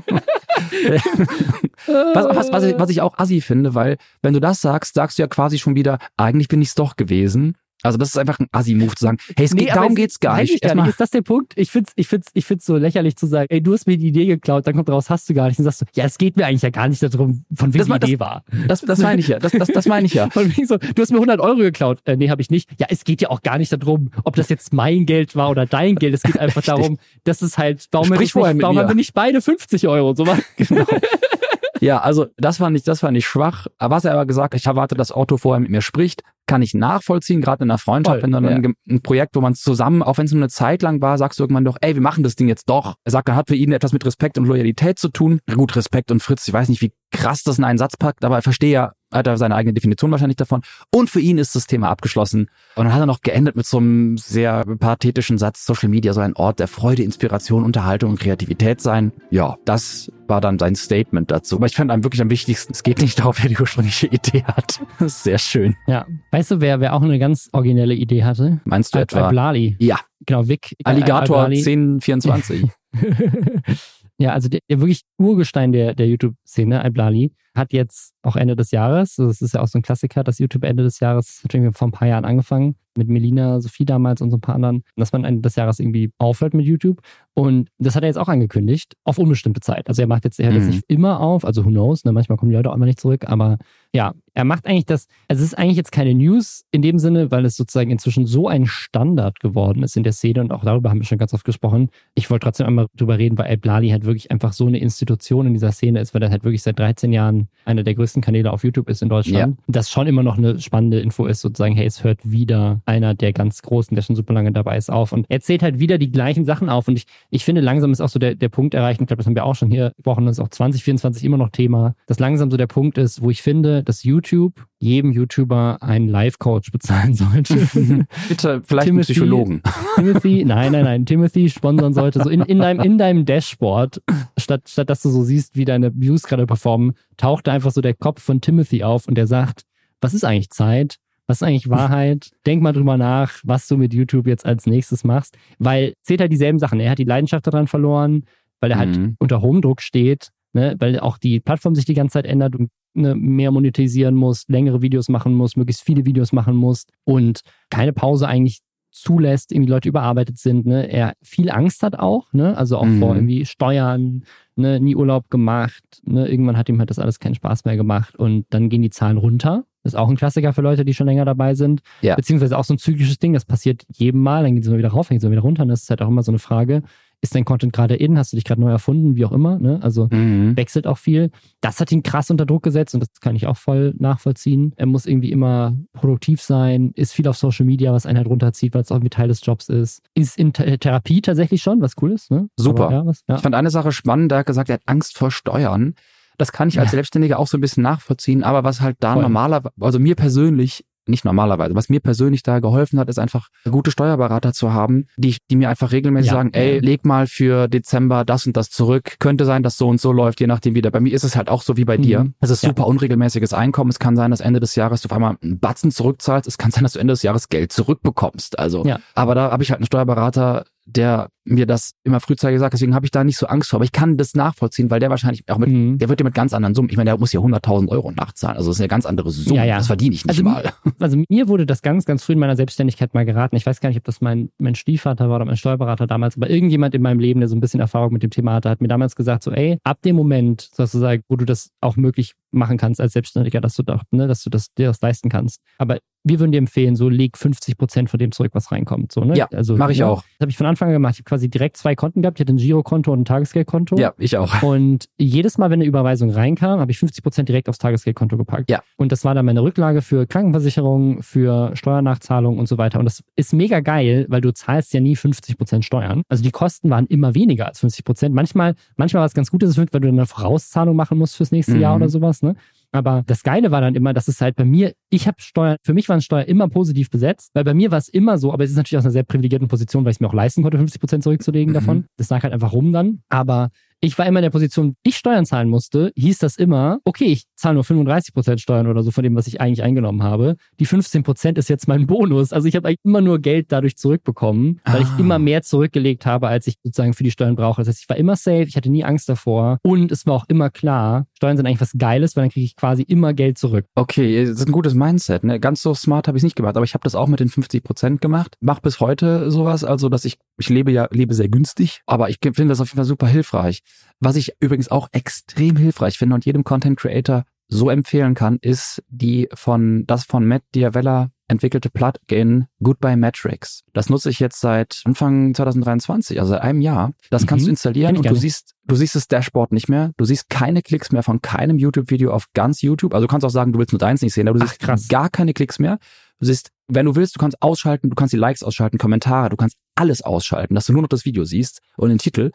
was, was, was, ich, was ich auch assi finde, weil wenn du das sagst, sagst du ja quasi schon wieder, eigentlich bin ich es doch gewesen. Also das ist einfach ein Assi-Move zu sagen, hey, es nee, geht, darum geht's gar nicht. Gar nicht. Ist das der Punkt? Ich find's, ich find's, ich find's so lächerlich zu sagen, ey, du hast mir die Idee geklaut, dann kommt raus, hast du gar nicht. Und sagst du, ja, es geht mir eigentlich ja gar nicht darum, von wem die Idee war. Das, das meine ich ja. Das, das, das meine ich ja. Von wegen so, du hast mir 100 Euro geklaut. Äh, nee, habe ich nicht. Ja, es geht ja auch gar nicht darum, ob das jetzt mein Geld war oder dein Geld. Es geht einfach darum, dass es halt, warum, nicht, warum haben wir nicht beide 50 Euro? So, genau. ja, also das war nicht, das war nicht schwach. Was er aber gesagt, ich erwarte, dass Otto vorher mit mir spricht, kann ich nachvollziehen, gerade in einer Freundschaft, Voll, wenn dann ja. ein, Projekt, wo man zusammen, auch wenn es nur eine Zeit lang war, sagst du irgendwann doch, ey, wir machen das Ding jetzt doch. Er sagt, er hat für ihn etwas mit Respekt und Loyalität zu tun. Gut, Respekt und Fritz, ich weiß nicht, wie krass das in einen Satz packt, aber er verstehe ja, hat er seine eigene Definition wahrscheinlich davon. Und für ihn ist das Thema abgeschlossen. Und dann hat er noch geendet mit so einem sehr pathetischen Satz, Social Media soll ein Ort der Freude, Inspiration, Unterhaltung und Kreativität sein. Ja, das war dann sein Statement dazu. Aber ich fand einem wirklich am wichtigsten, es geht nicht darauf, wer die ursprüngliche Idee hat. Das ist sehr schön. Ja. Weißt du, wer, wer auch eine ganz originelle Idee hatte? Meinst du Al etwa? Blali. Ja. Genau, Vic. Alligator 1024. ja, also der, der wirklich Urgestein der, der YouTube-Szene, Al-Blali, hat jetzt auch Ende des Jahres, das ist ja auch so ein Klassiker, das YouTube Ende des Jahres, irgendwie vor ein paar Jahren angefangen, mit Melina, Sophie damals und so ein paar anderen, dass man Ende des Jahres irgendwie aufhört mit YouTube. Und das hat er jetzt auch angekündigt, auf unbestimmte Zeit. Also er macht jetzt, er hört mhm. jetzt nicht immer auf, also who knows, ne? manchmal kommen die Leute auch immer nicht zurück, aber ja, er macht eigentlich das, also es ist eigentlich jetzt keine News in dem Sinne, weil es sozusagen inzwischen so ein Standard geworden ist in der Szene und auch darüber haben wir schon ganz oft gesprochen. Ich wollte trotzdem einmal drüber reden, weil El Blali halt wirklich einfach so eine Institution in dieser Szene ist, weil er halt wirklich seit 13 Jahren einer der größten Kanäle auf YouTube ist in Deutschland. Ja. Das schon immer noch eine spannende Info ist, sozusagen, hey, es hört wieder einer der ganz Großen, der schon super lange dabei ist, auf. Und er zählt halt wieder die gleichen Sachen auf. Und ich, ich finde, langsam ist auch so der, der Punkt erreicht, ich glaube, das haben wir auch schon hier gesprochen, das ist auch 2024 immer noch Thema, dass langsam so der Punkt ist, wo ich finde, dass YouTube jedem YouTuber einen Life-Coach bezahlen sollte. Bitte, vielleicht Timothy, einen Psychologen. Timothy, nein, nein, nein, Timothy sponsern sollte, so in, in, deinem, in deinem Dashboard, statt, statt dass du so siehst, wie deine Views gerade performen, taucht da einfach so der Kopf von Timothy auf und der sagt, was ist eigentlich Zeit? Was ist eigentlich Wahrheit? Denk mal drüber nach, was du mit YouTube jetzt als nächstes machst, weil zählt halt dieselben Sachen. Er hat die Leidenschaft daran verloren, weil er halt mhm. unter hohem Druck steht, ne? weil auch die Plattform sich die ganze Zeit ändert und ne, mehr monetisieren muss, längere Videos machen muss, möglichst viele Videos machen muss und keine Pause eigentlich zulässt, irgendwie Leute überarbeitet sind, ne, er viel Angst hat auch, ne, also auch mhm. vor irgendwie Steuern, ne, nie Urlaub gemacht, ne, irgendwann hat ihm halt das alles keinen Spaß mehr gemacht und dann gehen die Zahlen runter. Das ist auch ein Klassiker für Leute, die schon länger dabei sind. Ja. Beziehungsweise auch so ein zyklisches Ding, das passiert jedem Mal, dann geht es immer wieder rauf, dann geht es immer wieder runter. Und das ist halt auch immer so eine Frage, ist dein Content gerade in, hast du dich gerade neu erfunden, wie auch immer, ne? Also mhm. wechselt auch viel. Das hat ihn krass unter Druck gesetzt und das kann ich auch voll nachvollziehen. Er muss irgendwie immer produktiv sein, ist viel auf Social Media, was einen halt runterzieht, weil es auch irgendwie Teil des Jobs ist. Ist in Th Therapie tatsächlich schon, was cool ist, ne? Super. Aber, ja, was, ja. Ich fand eine Sache spannend, er hat gesagt, er hat Angst vor Steuern. Das kann ich als Selbstständiger auch so ein bisschen nachvollziehen, aber was halt da normaler, also mir persönlich nicht normalerweise. Was mir persönlich da geholfen hat, ist einfach gute Steuerberater zu haben, die, die mir einfach regelmäßig ja. sagen, ey, leg mal für Dezember das und das zurück. Könnte sein, dass so und so läuft, je nachdem wieder. Bei mir ist es halt auch so wie bei mhm. dir. Es ist ja. super unregelmäßiges Einkommen. Es kann sein, dass Ende des Jahres du auf einmal einen Batzen zurückzahlst. Es kann sein, dass du Ende des Jahres Geld zurückbekommst. Also, ja. aber da habe ich halt einen Steuerberater, der mir das immer frühzeitig gesagt, deswegen habe ich da nicht so Angst vor. Aber ich kann das nachvollziehen, weil der wahrscheinlich auch mit, mhm. der wird ja mit ganz anderen Summen, ich meine, der muss ja 100.000 Euro nachzahlen. Also das ist eine ganz andere Summe. Ja, ja. Das verdiene ich nicht also, mal. Also mir wurde das ganz, ganz früh in meiner Selbstständigkeit mal geraten. Ich weiß gar nicht, ob das mein, mein Stiefvater war oder mein Steuerberater damals, aber irgendjemand in meinem Leben, der so ein bisschen Erfahrung mit dem Thema hatte, hat mir damals gesagt, so, ey, ab dem Moment, sozusagen, wo du das auch möglich machen kannst als Selbstständiger, dass du doch, ne, dass du das dir das leisten kannst. Aber wir würden dir empfehlen, so leg 50 Prozent von dem zurück, was reinkommt. So, ne? Ja, also, mache ich ja, auch. Das habe ich von Anfang an gemacht. Ich habe quasi direkt zwei Konten gehabt. Ich hatte ein Girokonto und ein Tagesgeldkonto. Ja, ich auch. Und jedes Mal, wenn eine Überweisung reinkam, habe ich 50 Prozent direkt aufs Tagesgeldkonto gepackt. Ja. Und das war dann meine Rücklage für Krankenversicherung, für Steuernachzahlung und so weiter. Und das ist mega geil, weil du zahlst ja nie 50 Prozent Steuern. Also die Kosten waren immer weniger als 50 Prozent. Manchmal, manchmal war es ganz gut, dass es weil du eine Vorauszahlung machen musst fürs nächste mhm. Jahr oder sowas. Ne? Aber das Geile war dann immer, dass es halt bei mir, ich habe Steuern, für mich waren Steuern immer positiv besetzt, weil bei mir war es immer so, aber es ist natürlich aus einer sehr privilegierten Position, weil ich es mir auch leisten konnte, 50 Prozent zurückzulegen mhm. davon. Das lag halt einfach rum dann. Aber ich war immer in der Position, ich Steuern zahlen musste, hieß das immer, okay, ich zahle nur 35 Prozent Steuern oder so von dem, was ich eigentlich eingenommen habe. Die 15 Prozent ist jetzt mein Bonus. Also ich habe eigentlich immer nur Geld dadurch zurückbekommen, weil ah. ich immer mehr zurückgelegt habe, als ich sozusagen für die Steuern brauche. Das heißt, ich war immer safe, ich hatte nie Angst davor und es war auch immer klar, Steuern sind eigentlich was Geiles, weil dann kriege ich quasi immer Geld zurück. Okay, das ist ein gutes Mindset. Ne? Ganz so smart habe ich nicht gemacht, aber ich habe das auch mit den 50 Prozent gemacht. Mach bis heute sowas, also dass ich, ich lebe ja, lebe sehr günstig, aber ich finde das auf jeden Fall super hilfreich. Was ich übrigens auch extrem hilfreich finde und jedem Content Creator so empfehlen kann, ist die von das von Matt Diavella entwickelte Plugin Goodbye Metrics. Das nutze ich jetzt seit Anfang 2023, also seit einem Jahr. Das kannst Mhm. du installieren und du siehst, du siehst das Dashboard nicht mehr. Du siehst keine Klicks mehr von keinem YouTube-Video auf ganz YouTube. Also du kannst auch sagen, du willst nur deins nicht sehen, aber du Ach, siehst krass. gar keine Klicks mehr. Du siehst, wenn du willst, du kannst ausschalten, du kannst die Likes ausschalten, Kommentare, du kannst alles ausschalten, dass du nur noch das Video siehst und den Titel.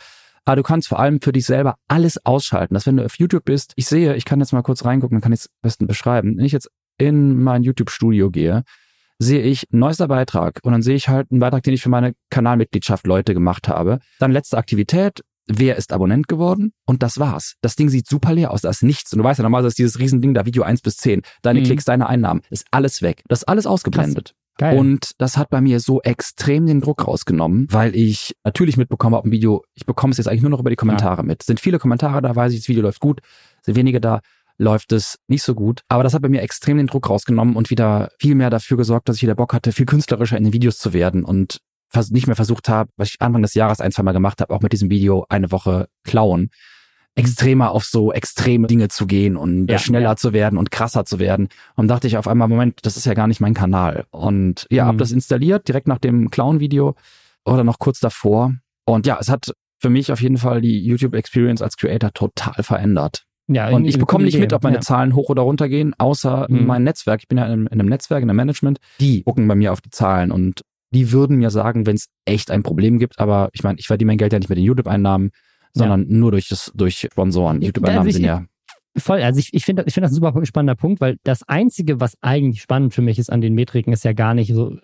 Aber du kannst vor allem für dich selber alles ausschalten. Dass wenn du auf YouTube bist, ich sehe, ich kann jetzt mal kurz reingucken, dann kann ich es am besten beschreiben. Wenn ich jetzt in mein YouTube-Studio gehe, sehe ich neuester Beitrag und dann sehe ich halt einen Beitrag, den ich für meine Kanalmitgliedschaft Leute gemacht habe. Dann letzte Aktivität, wer ist Abonnent geworden und das war's. Das Ding sieht super leer aus, da ist nichts. Und du weißt ja normalerweise ist dieses Riesending da, Video 1 bis 10, deine Mhm. Klicks, deine Einnahmen, ist alles weg. Das ist alles ausgeblendet. Geil. Und das hat bei mir so extrem den Druck rausgenommen, weil ich natürlich mitbekomme, ob ein Video, ich bekomme es jetzt eigentlich nur noch über die Kommentare mit. Es sind viele Kommentare da, weiß ich, das Video läuft gut, sind wenige da, läuft es nicht so gut. Aber das hat bei mir extrem den Druck rausgenommen und wieder viel mehr dafür gesorgt, dass ich wieder Bock hatte, viel künstlerischer in den Videos zu werden und nicht mehr versucht habe, was ich Anfang des Jahres ein, zwei Mal gemacht habe, auch mit diesem Video eine Woche klauen, extremer auf so extreme Dinge zu gehen und Ja, schneller ja. zu werden und krasser zu werden. Und dachte ich auf einmal, Moment, das ist ja gar nicht mein Kanal. Und ja, hab Mhm. das installiert, direkt nach dem Clown-Video oder noch kurz davor. Und ja, es hat für mich auf jeden Fall die YouTube-Experience als Creator total verändert. ja, Und ich bekomme nicht mit, ob meine ja. Zahlen hoch oder runter gehen, außer Mhm. mein Netzwerk. Ich bin ja in, in einem Netzwerk, in einem Management. Die gucken bei mir auf die Zahlen und die würden mir sagen, wenn es echt ein Problem gibt. Aber ich meine, ich verdiene mein Geld ja nicht mit den YouTube-Einnahmen, sondern nur durch das, durch Sponsoren. Ja, YouTube-Einnahmen also sind ich- ja. Voll, also ich, ich finde ich finde das ein super spannender Punkt, weil das Einzige, was eigentlich spannend für mich ist an den Metriken, ist ja gar nicht so,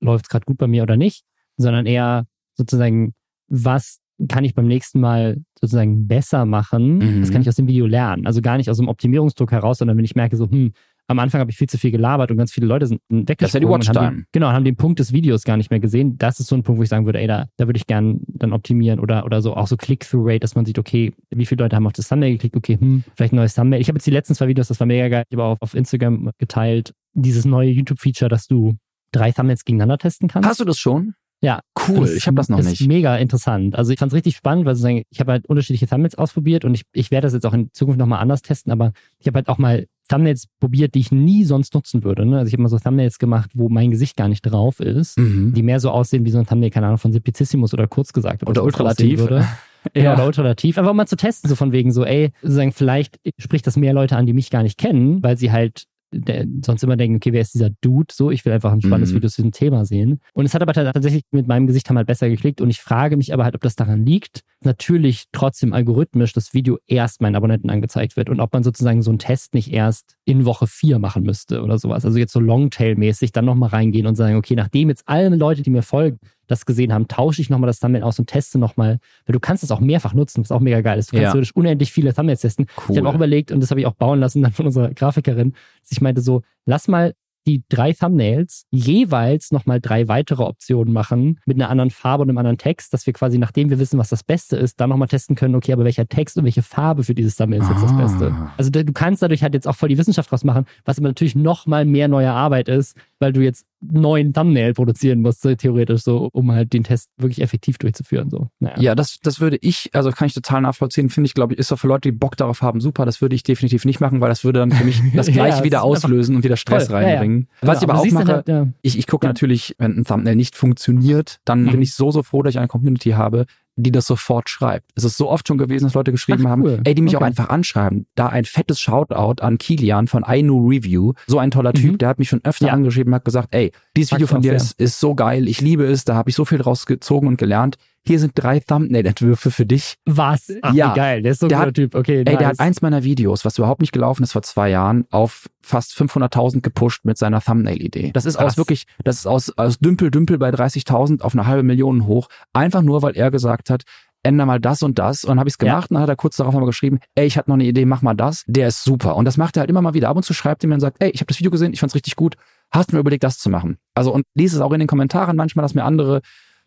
läuft es gerade gut bei mir oder nicht, sondern eher sozusagen, was kann ich beim nächsten Mal sozusagen besser machen? Mhm. Das kann ich aus dem Video lernen. Also gar nicht aus dem Optimierungsdruck heraus, sondern wenn ich merke, so, hm, am Anfang habe ich viel zu viel gelabert und ganz viele Leute sind weggesprungen. Das ist ja die Watchtime. den, genau, haben den Punkt des Videos gar nicht mehr gesehen. Das ist so ein Punkt, wo ich sagen würde, ey, da, da würde ich gern dann optimieren oder, oder so auch so Click-Through-Rate, dass man sieht, okay, wie viele Leute haben auf das Thumbnail geklickt, okay, hm, vielleicht ein neues Thumbnail. Ich habe jetzt die letzten zwei Videos, das war mega geil, ich habe auch auf Instagram geteilt, dieses neue YouTube-Feature, dass du drei Thumbnails gegeneinander testen kannst. Hast du das schon? Ja. Cool, ich habe das noch ist nicht. mega interessant. Also ich fand es richtig spannend, weil sozusagen, ich habe halt unterschiedliche Thumbnails ausprobiert und ich, ich werde das jetzt auch in Zukunft nochmal anders testen, aber ich habe halt auch mal Thumbnails probiert, die ich nie sonst nutzen würde. Ne? Also ich habe mal so Thumbnails gemacht, wo mein Gesicht gar nicht drauf ist, Mhm. die mehr so aussehen wie so ein Thumbnail, keine Ahnung, von Simplicissimus oder kurz gesagt. Oder ultralativ. Würde. Ja, oder ultralativ. Einfach mal zu testen, so von wegen so, ey, sozusagen, vielleicht spricht das mehr Leute an, die mich gar nicht kennen, weil sie halt der, sonst immer denken, okay, wer ist dieser Dude? So, ich will einfach ein spannendes Mhm. Video zu diesem Thema sehen. Und es hat aber tatsächlich mit meinem Gesicht haben halt besser geklickt und ich frage mich aber halt, ob das daran liegt, natürlich trotzdem algorithmisch das Video erst meinen Abonnenten angezeigt wird und ob man sozusagen so einen Test nicht erst in Woche vier machen müsste oder sowas. Also jetzt so Longtail-mäßig dann nochmal reingehen und sagen, okay, nachdem jetzt alle Leute, die mir folgen, das gesehen haben, tausche ich nochmal das Thumbnail aus und teste nochmal, weil du kannst es auch mehrfach nutzen, was auch mega geil ist. Du kannst Ja. theoretisch unendlich viele Thumbnails testen. Cool. Ich habe auch überlegt, und das habe ich auch bauen lassen dann von unserer Grafikerin, dass ich meinte so, lass mal die drei Thumbnails jeweils nochmal drei weitere Optionen machen mit einer anderen Farbe und einem anderen Text, dass wir quasi, nachdem wir wissen, was das Beste ist, dann nochmal testen können, okay, aber welcher Text und welche Farbe für dieses Thumbnail ist jetzt das Ah. Beste. Also du kannst dadurch halt jetzt auch voll die Wissenschaft draus machen, was aber natürlich nochmal mehr neue Arbeit ist, weil du jetzt neuen Thumbnail produzieren musst, theoretisch so, um halt den Test wirklich effektiv durchzuführen. So. Naja. Ja, das, das würde ich, also kann ich total nachvollziehen, finde ich, glaube ich, ist doch für Leute, die Bock darauf haben, super, das würde ich definitiv nicht machen, weil das würde dann für mich das Ja, gleiche es wieder auslösen und wieder Stress voll, ja, ja. Genau, Was ich aber du auch mache, halt, ja. ich, ich gucke Ja. natürlich, wenn ein Thumbnail nicht funktioniert, dann Mhm. bin ich so, so froh, dass ich eine Community habe, die das sofort schreibt. Es ist so oft schon gewesen, dass Leute geschrieben Ach, haben, cool. ey, die mich Okay. auch einfach anschreiben. Da ein fettes Shoutout an Kilian von iKnow Review. So ein toller Typ, Mhm. der hat mich schon öfter Ja. angeschrieben und hat gesagt, ey, dieses Video von auch dir ist, ist so geil, ich liebe es, da habe ich so viel draus gezogen und gelernt. Hier sind drei Thumbnail-Entwürfe für dich. Was? Ach, Ja. wie geil. Der ist so ein Der guter hat- Typ. Okay, Ey, der nice. hat eins meiner Videos, was überhaupt nicht gelaufen ist vor zwei Jahren, auf fast 500.000 gepusht mit seiner Thumbnail-Idee. Das ist aus Krass. wirklich, das ist aus, aus Dümpel, Dümpel bei 30.000 auf eine halbe Million hoch. Einfach nur, weil er gesagt hat, änder mal das und das. Und dann habe ich es Ja. gemacht und dann hat er kurz darauf nochmal geschrieben, ey, ich hatte noch eine Idee, mach mal das. Der ist super. Und das macht er halt immer mal wieder. Ab und zu schreibt er mir und sagt, ey, ich habe das Video gesehen, ich fand's richtig gut. Hast du mir überlegt, das zu machen? Also und lese es auch in den Kommentaren manchmal, dass mir andere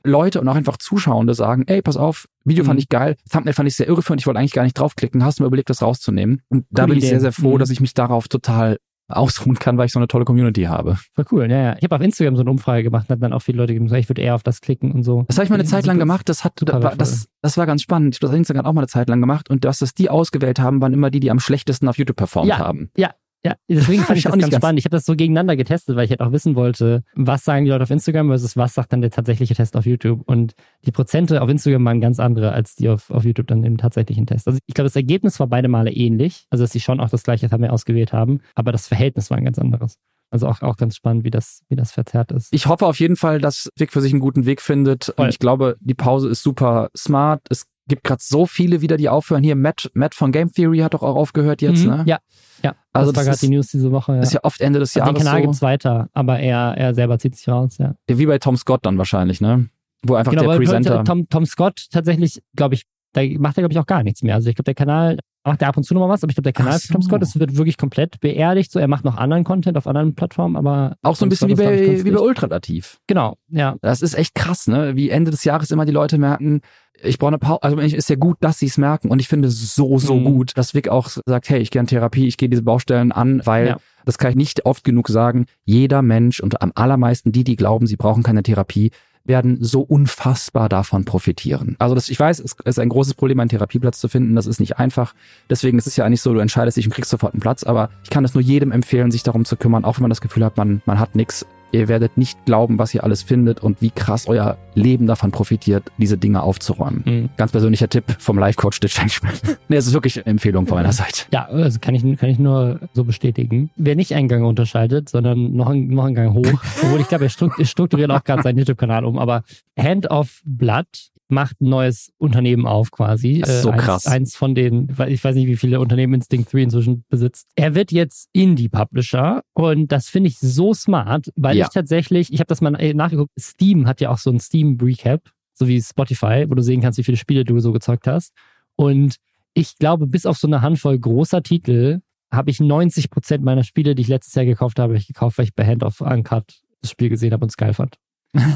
Leute und auch einfach Zuschauende sagen, ey, pass auf, Video fand Mhm. ich geil, Thumbnail fand ich sehr irreführend, ich wollte eigentlich gar nicht draufklicken, hast du mir überlegt, das rauszunehmen? Und da bin ich sehr, sehr froh, Mhm. dass ich mich darauf total ausruhen kann, weil ich so eine tolle Community habe. Voll cool, ja, ja. Ich habe auf Instagram so eine Umfrage gemacht und hat dann auch viele Leute gegeben, ich würde eher auf das klicken und so. Das habe ich mal eine Ja, Zeit lang gemacht, das hat, super das, das, das war ganz spannend. Ich habe das auf Instagram auch mal eine Zeit lang gemacht und das, das die ausgewählt haben, waren immer die, die am schlechtesten auf YouTube performt Ja. haben. Ja, Ja, deswegen fand ich das auch nicht ganz ganz- spannend. Ich habe das so gegeneinander getestet, weil ich halt auch wissen wollte, was sagen die Leute auf Instagram versus was sagt dann der tatsächliche Test auf YouTube. Und die Prozente auf Instagram waren ganz andere als die auf, auf YouTube dann im tatsächlichen Test. Also ich glaube, das Ergebnis war beide Male ähnlich. Also dass sie schon auch das gleiche haben wir ausgewählt haben, aber das Verhältnis war ein ganz anderes. Also auch, auch ganz spannend, wie das, wie das verzerrt ist. Ich hoffe auf jeden Fall, dass Vic für sich einen guten Weg findet. Voll. Und ich glaube, die Pause ist super smart. Es gibt gerade so viele wieder, die aufhören. Hier, Matt, Matt von Game Theory hat doch auch aufgehört jetzt, Mhm, ne? Ja, ja. Also das war gerade die News diese Woche. Ja. Ist ja oft Ende des Also den Jahres Kanal so. gibt's weiter, aber er, er selber zieht sich raus, ja. Wie bei Tom Scott dann wahrscheinlich, ne? Wo einfach der Genau, aber Presenter. Tom, Tom Scott tatsächlich, glaube ich, da macht er, glaube ich, auch gar nichts mehr. Also ich glaube, der Kanal macht er ab und zu nochmal was, aber ich glaube, der Kanal Ach von Tom so. Scott das wird wirklich komplett beerdigt. So, er macht noch anderen Content auf anderen Plattformen, aber auch so ein bisschen wie Scott ich, bei, wie bei dicht. Ultralativ. Genau, ja. Das ist echt krass, ne? Wie Ende des Jahres immer die Leute merken, ich brauche eine Pause. Also ich- ist ja gut, dass sie es merken. Und ich finde es so, so Mhm. gut, dass Vic auch sagt, hey, ich gehe in Therapie, ich gehe diese Baustellen an, weil, Ja. das kann ich nicht oft genug sagen, jeder Mensch und am allermeisten die, die glauben, sie brauchen keine Therapie, werden so unfassbar davon profitieren. Also das, ich weiß, es ist ein großes Problem, einen Therapieplatz zu finden. Das ist nicht einfach. Deswegen ist es ja eigentlich so, du entscheidest dich und kriegst sofort einen Platz. Aber ich kann es nur jedem empfehlen, sich darum zu kümmern, auch wenn man das Gefühl hat, man, man hat nichts. Ihr werdet nicht glauben, was ihr alles findet und wie krass euer Leben davon profitiert, diese Dinge aufzuräumen. Mhm. Ganz persönlicher Tipp vom Life-Coach Changeman. nee, es ist wirklich eine Empfehlung von meiner Seite. Ja, also kann ich, kann ich nur so bestätigen. Wer nicht einen Gang unterscheidet, sondern noch, ein, noch einen Gang hoch, obwohl ich glaube, er strukturiert auch gerade seinen YouTube-Kanal um, aber Hand of Blood macht ein neues Unternehmen auf quasi. Das ist so eins, krass. Eins von den, ich weiß nicht, wie viele Unternehmen Instinct 3 inzwischen besitzt. Er wird jetzt Indie-Publisher und das finde ich so smart, weil Ja. ich tatsächlich, ich habe das mal äh, nachgeguckt, Steam hat ja auch so ein Steam-Recap, so wie Spotify, wo du sehen kannst, wie viele Spiele du so gezockt hast. Und ich glaube, bis auf so eine Handvoll großer Titel habe ich 90 Prozent meiner Spiele, die ich letztes Jahr gekauft habe, ich gekauft, weil ich bei Hand of Uncut das Spiel gesehen habe und es geil fand.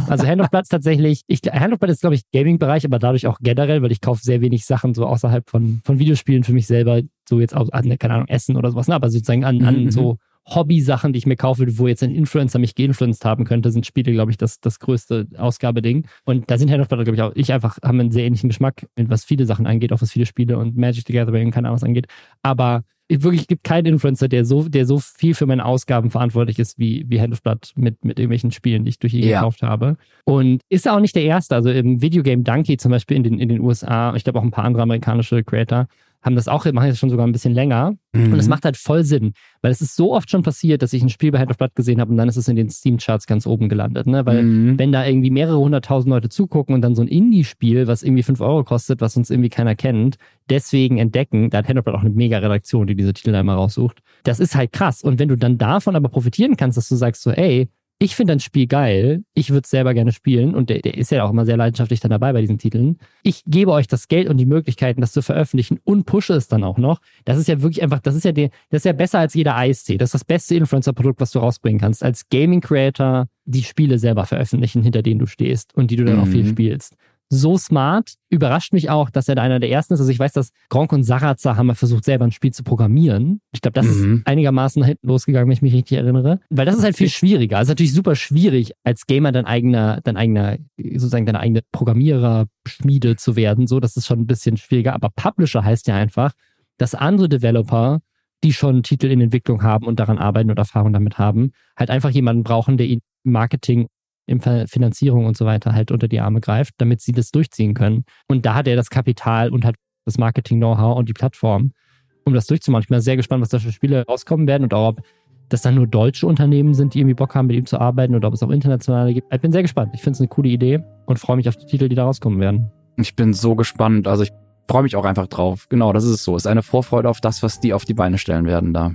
Also Hand of Blood ist tatsächlich, ich, Hand of Blood ist, glaube ich, Gaming-Bereich, aber dadurch auch generell, weil ich kaufe sehr wenig Sachen so außerhalb von, von Videospielen für mich selber, so jetzt auch an, keine Ahnung, Essen oder sowas, ne? aber sozusagen an, Mhm, an mhm. so Hobby-Sachen, die ich mir kaufe, wo jetzt ein Influencer mich geinfluenced haben könnte, sind Spiele, glaube ich, das, das größte Ausgabeding. Und da sind Hand of Blood, glaube ich, auch, ich einfach, haben einen sehr ähnlichen Geschmack, was viele Sachen angeht, auch was viele Spiele und Magic the Gathering und keine Ahnung was angeht. Aber wirklich gibt keinen Influencer, der so, der so viel für meine Ausgaben verantwortlich ist wie, wie Hand of Blood mit, mit irgendwelchen Spielen, die ich durch ihn Ja. gekauft habe. Und ist auch nicht der erste. Also im Videogame Donkey zum Beispiel in den, in den USA, ich glaube auch ein paar andere amerikanische Creator, haben das auch, machen das schon sogar ein bisschen länger. Und es macht halt voll Sinn, weil es ist so oft schon passiert, dass ich ein Spiel bei Hand of Blood gesehen habe und dann ist es in den Steam-Charts ganz oben gelandet. Ne? Weil Mhm. wenn da irgendwie mehrere hunderttausend Leute zugucken und dann so ein Indie-Spiel, was irgendwie fünf Euro kostet, was uns irgendwie keiner kennt, deswegen entdecken, da hat Hand of Blood auch eine mega Redaktion, die diese Titel da immer raussucht. Das ist halt krass. Und wenn du dann davon aber profitieren kannst, dass du sagst so, ey, ich finde ein Spiel geil, ich würde es selber gerne spielen und der, der ist ja auch immer sehr leidenschaftlich dann dabei bei diesen Titeln. Ich gebe euch das Geld und die Möglichkeiten, das zu veröffentlichen und pushe es dann auch noch. Das ist ja wirklich einfach, das ist ja der, das ist ja besser als jeder Eistee. Das ist das beste Influencer-Produkt, was du rausbringen kannst. Als Gaming-Creator die Spiele selber veröffentlichen, hinter denen du stehst und die du dann auch viel Mhm. spielst. So smart, überrascht mich auch, dass er da einer der ersten ist. Also ich weiß, dass Gronk und Sarazar haben mal versucht, selber ein Spiel zu programmieren. Ich glaube, das Mhm. ist einigermaßen nach hinten losgegangen, wenn ich mich richtig erinnere. Weil das ist halt viel schwieriger. Es ist natürlich super schwierig, als Gamer dein eigener, dein eigener, sozusagen deine eigene Programmierer-Schmiede zu werden. So, das ist schon ein bisschen schwieriger. Aber Publisher heißt ja einfach, dass andere Developer, die schon Titel in Entwicklung haben und daran arbeiten und Erfahrung damit haben, halt einfach jemanden brauchen, der ihnen Marketing, im Ver- Finanzierung und so weiter halt unter die Arme greift, damit sie das durchziehen können. Und da hat er das Kapital und hat das Marketing-Know-how und die Plattform, um das durchzumachen. Ich bin sehr gespannt, was da für Spiele rauskommen werden und auch, ob das dann nur deutsche Unternehmen sind, die irgendwie Bock haben, mit ihm zu arbeiten oder ob es auch internationale gibt. Ich bin sehr gespannt. Ich finde es eine coole Idee und freue mich auf die Titel, die da rauskommen werden. Ich bin so gespannt. Also ich freue mich auch einfach drauf. Genau, das ist es so. Es ist eine Vorfreude auf das, was die auf die Beine stellen werden da.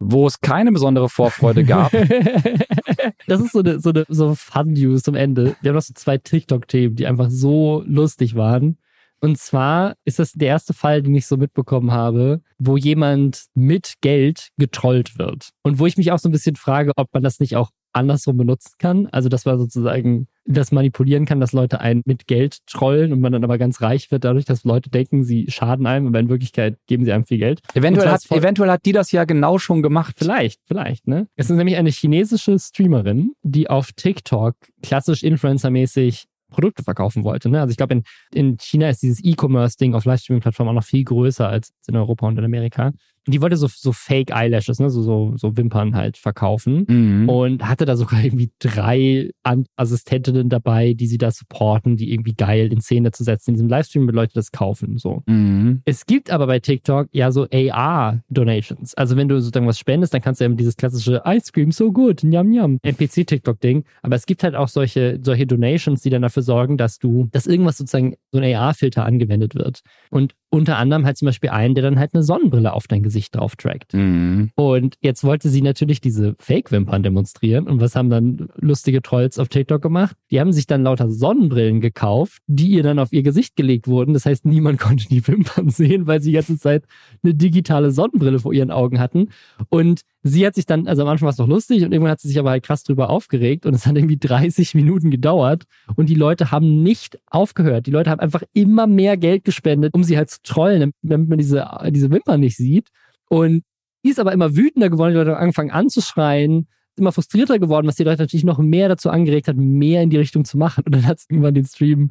Wo es keine besondere Vorfreude gab. das ist so eine, so eine so Fun News zum Ende. Wir haben noch so zwei TikTok-Themen, die einfach so lustig waren. Und zwar ist das der erste Fall, den ich so mitbekommen habe, wo jemand mit Geld getrollt wird. Und wo ich mich auch so ein bisschen frage, ob man das nicht auch andersrum benutzen kann. Also, dass man sozusagen das manipulieren kann, dass Leute einen mit Geld trollen und man dann aber ganz reich wird, dadurch, dass Leute denken, sie schaden einem, aber in Wirklichkeit geben sie einem viel Geld. Eventuell hat, eventuell hat die das ja genau schon gemacht. Vielleicht, vielleicht, ne? Es ist nämlich eine chinesische Streamerin, die auf TikTok klassisch Influencer-mäßig Produkte verkaufen wollte. Ne? Also ich glaube, in, in China ist dieses E-Commerce-Ding auf Livestreaming-Plattformen auch noch viel größer als in Europa und in Amerika. Die wollte so, so Fake Eyelashes, ne, so, so, so Wimpern halt verkaufen. Mhm. Und hatte da sogar irgendwie drei An Assistentinnen dabei, die sie da supporten, die irgendwie geil in Szene zu setzen in diesem Livestream, mit Leute das kaufen. So. Mhm. Es gibt aber bei TikTok ja so AR-Donations. Also wenn du sozusagen was spendest, dann kannst du ja dieses klassische Ice Cream so gut, njam njam, NPC-TikTok-Ding. Aber es gibt halt auch solche, solche Donations, die dann dafür sorgen, dass du, dass irgendwas sozusagen so ein AR-Filter angewendet wird. Und unter anderem halt zum Beispiel einen, der dann halt eine Sonnenbrille auf dein Gesicht drauf trackt. Mhm. Und jetzt wollte sie natürlich diese Fake-Wimpern demonstrieren. Und was haben dann lustige Trolls auf TikTok gemacht? Die haben sich dann lauter Sonnenbrillen gekauft, die ihr dann auf ihr Gesicht gelegt wurden. Das heißt, niemand konnte die Wimpern sehen, weil sie die ganze Zeit eine digitale Sonnenbrille vor ihren Augen hatten. Und sie hat sich dann, also am Anfang war es noch lustig und irgendwann hat sie sich aber halt krass drüber aufgeregt und es hat irgendwie 30 Minuten gedauert und die Leute haben nicht aufgehört. Die Leute haben einfach immer mehr Geld gespendet, um sie halt zu trollen, damit man diese, diese Wimpern nicht sieht. Und die ist aber immer wütender geworden, die Leute haben angefangen anzuschreien, immer frustrierter geworden, was die Leute natürlich noch mehr dazu angeregt hat, mehr in die Richtung zu machen. Und dann hat sie irgendwann den Stream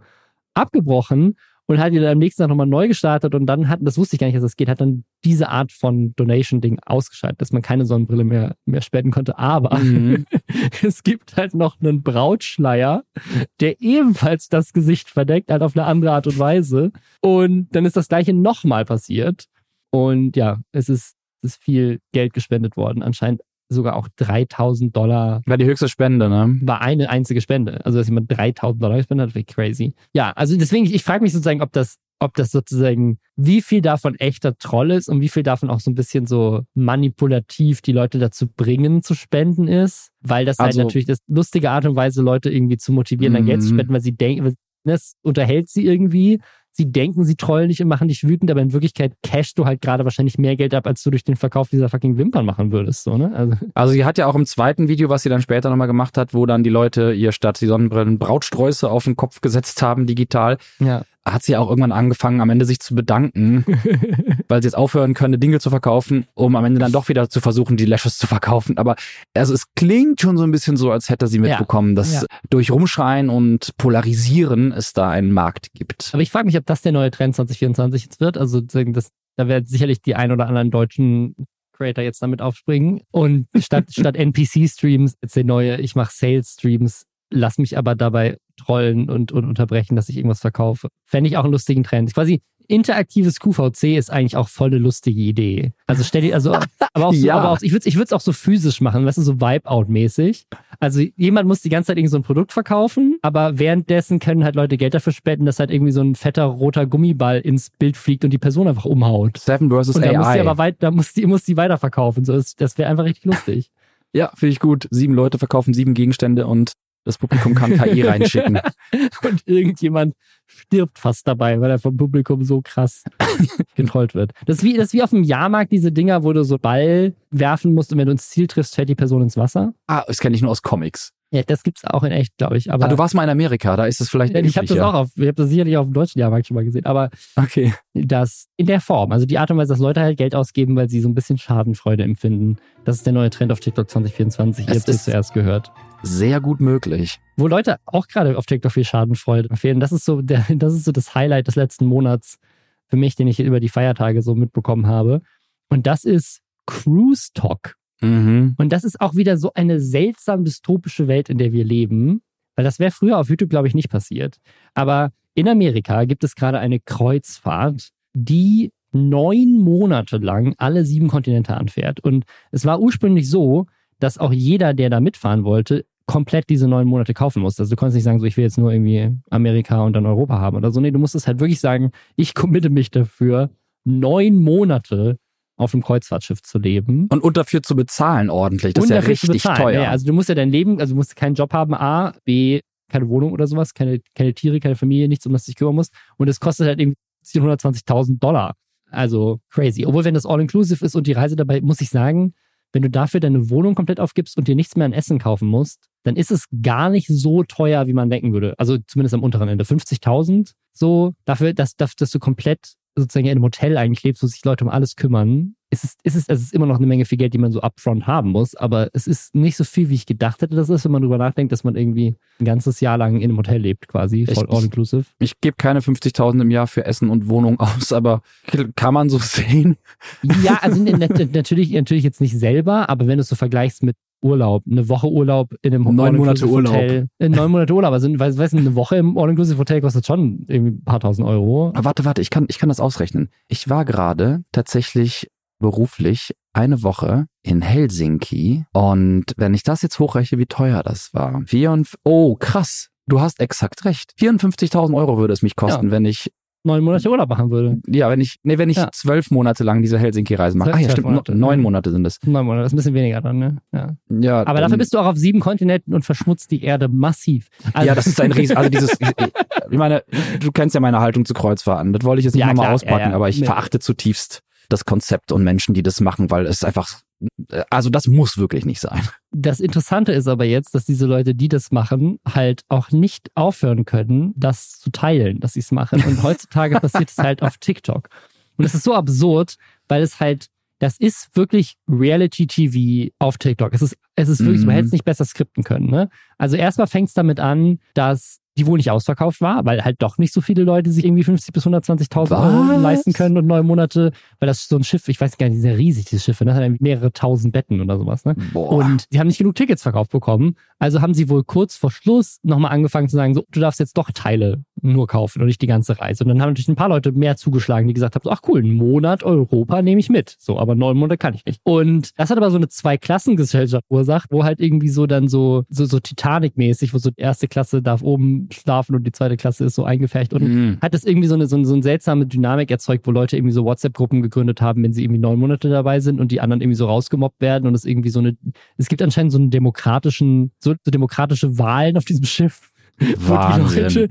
abgebrochen und hat ihn dann am nächsten Tag nochmal neu gestartet und dann hat, das wusste ich gar nicht, dass das geht, hat dann diese Art von Donation-Ding ausgeschaltet, dass man keine Sonnenbrille mehr, mehr spenden konnte. Aber Mhm. es gibt halt noch einen Brautschleier, der ebenfalls das Gesicht verdeckt, halt auf eine andere Art und Weise. Und dann ist das gleiche nochmal passiert. Und ja, es ist, ist viel Geld gespendet worden. Anscheinend sogar auch 3000 Dollar War die höchste Spende, ne? war eine einzige Spende. Also, dass jemand 3000 Dollar gespendet hat, wäre crazy. Ja, also deswegen, ich frage mich sozusagen, ob das, ob das sozusagen, wie viel davon echter Troll ist und wie viel davon auch so ein bisschen so manipulativ die Leute dazu bringen, zu spenden ist. Weil das Also- halt natürlich das lustige Art und Weise, Leute irgendwie zu motivieren, dann Geld zu Mhm. spenden, weil sie denken, das unterhält sie irgendwie. Sie denken, sie trollen dich und machen dich wütend, aber in Wirklichkeit cashst du halt gerade wahrscheinlich mehr Geld ab, als du durch den Verkauf dieser fucking Wimpern machen würdest, so, ne? Also, Also sie hat ja auch im zweiten Video, was sie dann später nochmal gemacht hat, wo dann die Leute ihr statt die Sonnenbrillen Brautsträuße auf den Kopf gesetzt haben, digital, ja. Hat sie auch irgendwann angefangen, am Ende sich zu bedanken, weil sie jetzt aufhören können, Dinge zu verkaufen, um am Ende dann doch wieder zu versuchen, die Lashes zu verkaufen. Aber also es klingt schon so ein bisschen so, als hätte sie mitbekommen, dass Ja. durch Rumschreien und Polarisieren es da einen Markt gibt. Aber ich frage mich, ob das der neue Trend 2024 jetzt wird. Also das, da werden sicherlich die ein oder anderen deutschen Creator jetzt damit aufspringen. Und statt, statt NPC-Streams jetzt der neue, ich mache Sales-Streams, lass mich aber dabei trollen und, und unterbrechen, dass ich irgendwas verkaufe. Fände ich auch einen lustigen Trend. Quasi interaktives QVC ist eigentlich auch voll eine lustige Idee. Also stell dir, also, aber auch, so, Ja. aber auch ich würde es ich würd's auch so physisch machen, weißt du, so Vibe-Out-mäßig. Also jemand muss die ganze Zeit irgendwie so ein Produkt verkaufen, aber währenddessen können halt Leute Geld dafür spenden, dass halt irgendwie so ein fetter roter Gummiball ins Bild fliegt und die Person einfach umhaut. Seven versus Und da muss die AI. aber weit, da muss die, muss die weiterverkaufen. So, das das wäre einfach richtig lustig. ja, finde ich gut. Sieben Leute verkaufen sieben Gegenstände und das Publikum kann KI reinschicken. und irgendjemand stirbt fast dabei, weil er vom Publikum so krass getrollt wird. Das ist, wie, das ist wie auf dem Jahrmarkt diese Dinger, wo du so Ball werfen musst und wenn du ins Ziel triffst, fällt die Person ins Wasser. Ah, das kenne ich nur aus Comics. Ja, das gibt's auch in echt, glaube ich. Aber ah, du warst mal in Amerika, da ist es vielleicht Ja, ich habe das auch auf, ich habe das sicherlich auf dem deutschen Jahrmarkt schon mal gesehen, aber Okay. das in der Form, also die Art und Weise, dass Leute halt Geld ausgeben, weil sie so ein bisschen Schadenfreude empfinden. Das ist der neue Trend auf TikTok 2024. Es Jetzt ist ist- zuerst gehört. Sehr gut möglich. Wo Leute auch gerade auf TikTok viel Schadenfreude empfehlen. Das ist so der, das ist so das Highlight des letzten Monats für mich, den ich über die Feiertage so mitbekommen habe. Und das ist Cruise Talk. Mhm. Und das ist auch wieder so eine seltsam dystopische Welt, in der wir leben. Weil das wäre früher auf YouTube, glaube ich, nicht passiert. Aber in Amerika gibt es gerade eine Kreuzfahrt, die neun Monate lang alle sieben Kontinente anfährt. Und es war ursprünglich so, dass auch jeder, der da mitfahren wollte, komplett diese neun Monate kaufen musste. Also du konntest nicht sagen, so ich will jetzt nur irgendwie Amerika und dann Europa haben oder so. Nee, du musstest halt wirklich sagen, ich committe mich dafür, neun Monate auf dem Kreuzfahrtschiff zu leben. Und, und dafür zu bezahlen ordentlich. Das Und ist ja richtig teuer. Ja, also du musst ja dein Leben, also du musst keinen Job haben, A, B, keine Wohnung oder sowas, keine, keine Tiere, keine Familie, nichts, um das du dich kümmern musst. Und es kostet halt irgendwie 120.000 Dollar. Also crazy. Obwohl, wenn das all-inclusive ist und die Reise dabei, muss ich sagen, wenn du dafür deine Wohnung komplett aufgibst und dir nichts mehr an Essen kaufen musst, dann ist es gar nicht so teuer, wie man denken würde. Also zumindest am unteren Ende. 50.000 so dafür, dass, dass, dass du komplett sozusagen in einem Hotel einklebst, wo sich Leute um alles kümmern, ist es, ist es, es ist immer noch eine Menge viel Geld, die man so upfront haben muss, aber es ist nicht so viel, wie ich gedacht hätte, das ist, wenn man drüber nachdenkt, dass man irgendwie ein ganzes Jahr lang in einem Hotel lebt, quasi, voll all-inclusive. Ich, ich gebe keine 50.000 im Jahr für Essen und Wohnung aus, aber kann man so sehen? Ja, also natürlich, natürlich jetzt nicht selber, aber wenn du es so vergleichst mit Urlaub, eine Woche Urlaub in einem neun Monate Urlaub. Hotel. In neun Monate Urlaub. Also, weißt, weißt du, eine Woche im All-Inclusive Hotel kostet schon irgendwie ein paar tausend Euro. Aber warte, warte, ich kann, ich kann das ausrechnen. Ich war gerade tatsächlich beruflich eine Woche in Helsinki und wenn ich das jetzt hochrechne, wie teuer das war. Vier und, oh, krass. Du hast exakt recht. 54.000 Euro würde es mich kosten, ja. wenn ich neun Monate Urlaub machen würde. Ja, wenn ich, nee, wenn ich ja. zwölf Monate lang diese Helsinki-Reise mache. Ah ja, stimmt, Monate, neun Monate sind es. Neun Monate, das ist ein bisschen weniger dann, ne? Ja. ja Aber dafür bist du auch auf sieben Kontinenten und verschmutzt die Erde massiv. Also ja, das ist ein Riesen, also dieses, ich, ich meine, du kennst ja meine Haltung zu Kreuzfahrten. Das wollte ich jetzt nicht ja, nochmal auspacken, aber ich nee. verachte zutiefst das Konzept und Menschen, die das machen, weil es einfach, also das muss wirklich nicht sein. Das Interessante ist aber jetzt, dass diese Leute, die das machen, halt auch nicht aufhören können, das zu teilen, dass sie es machen. Und heutzutage passiert es halt auf TikTok. Und es ist so absurd, weil es halt, das ist wirklich Reality TV auf TikTok. Es ist, es ist wirklich, mhm. man hätte es nicht besser skripten können. Ne? Also erstmal fängt es damit an, dass die wohl nicht ausverkauft war, weil halt doch nicht so viele Leute sich irgendwie 50 bis 120.000 Euro leisten können und neun Monate, weil das so ein Schiff, ich weiß gar nicht, sehr riesig, dieses Schiff, ne? das hat mehrere tausend Betten oder sowas. Ne? Boah. Und die haben nicht genug Tickets verkauft bekommen. Also haben sie wohl kurz vor Schluss nochmal angefangen zu sagen, so, du darfst jetzt doch Teile nur kaufen und nicht die ganze Reise. Und dann haben natürlich ein paar Leute mehr zugeschlagen, die gesagt haben, so, ach cool, einen Monat Europa nehme ich mit. So, aber neun Monate kann ich nicht. Und das hat aber so eine Zweiklassengesellschaft ursacht, wo halt irgendwie so dann so, so, so Titanic-mäßig, wo so die erste Klasse darf oben schlafen und die zweite Klasse ist so eingefärbt und mhm. hat das irgendwie so eine, so, eine, so eine seltsame Dynamik erzeugt, wo Leute irgendwie so WhatsApp-Gruppen gegründet haben, wenn sie irgendwie neun Monate dabei sind und die anderen irgendwie so rausgemobbt werden und es irgendwie so eine, es gibt anscheinend so einen demokratischen, so, so demokratische Wahlen auf diesem Schiff wo die, Leute,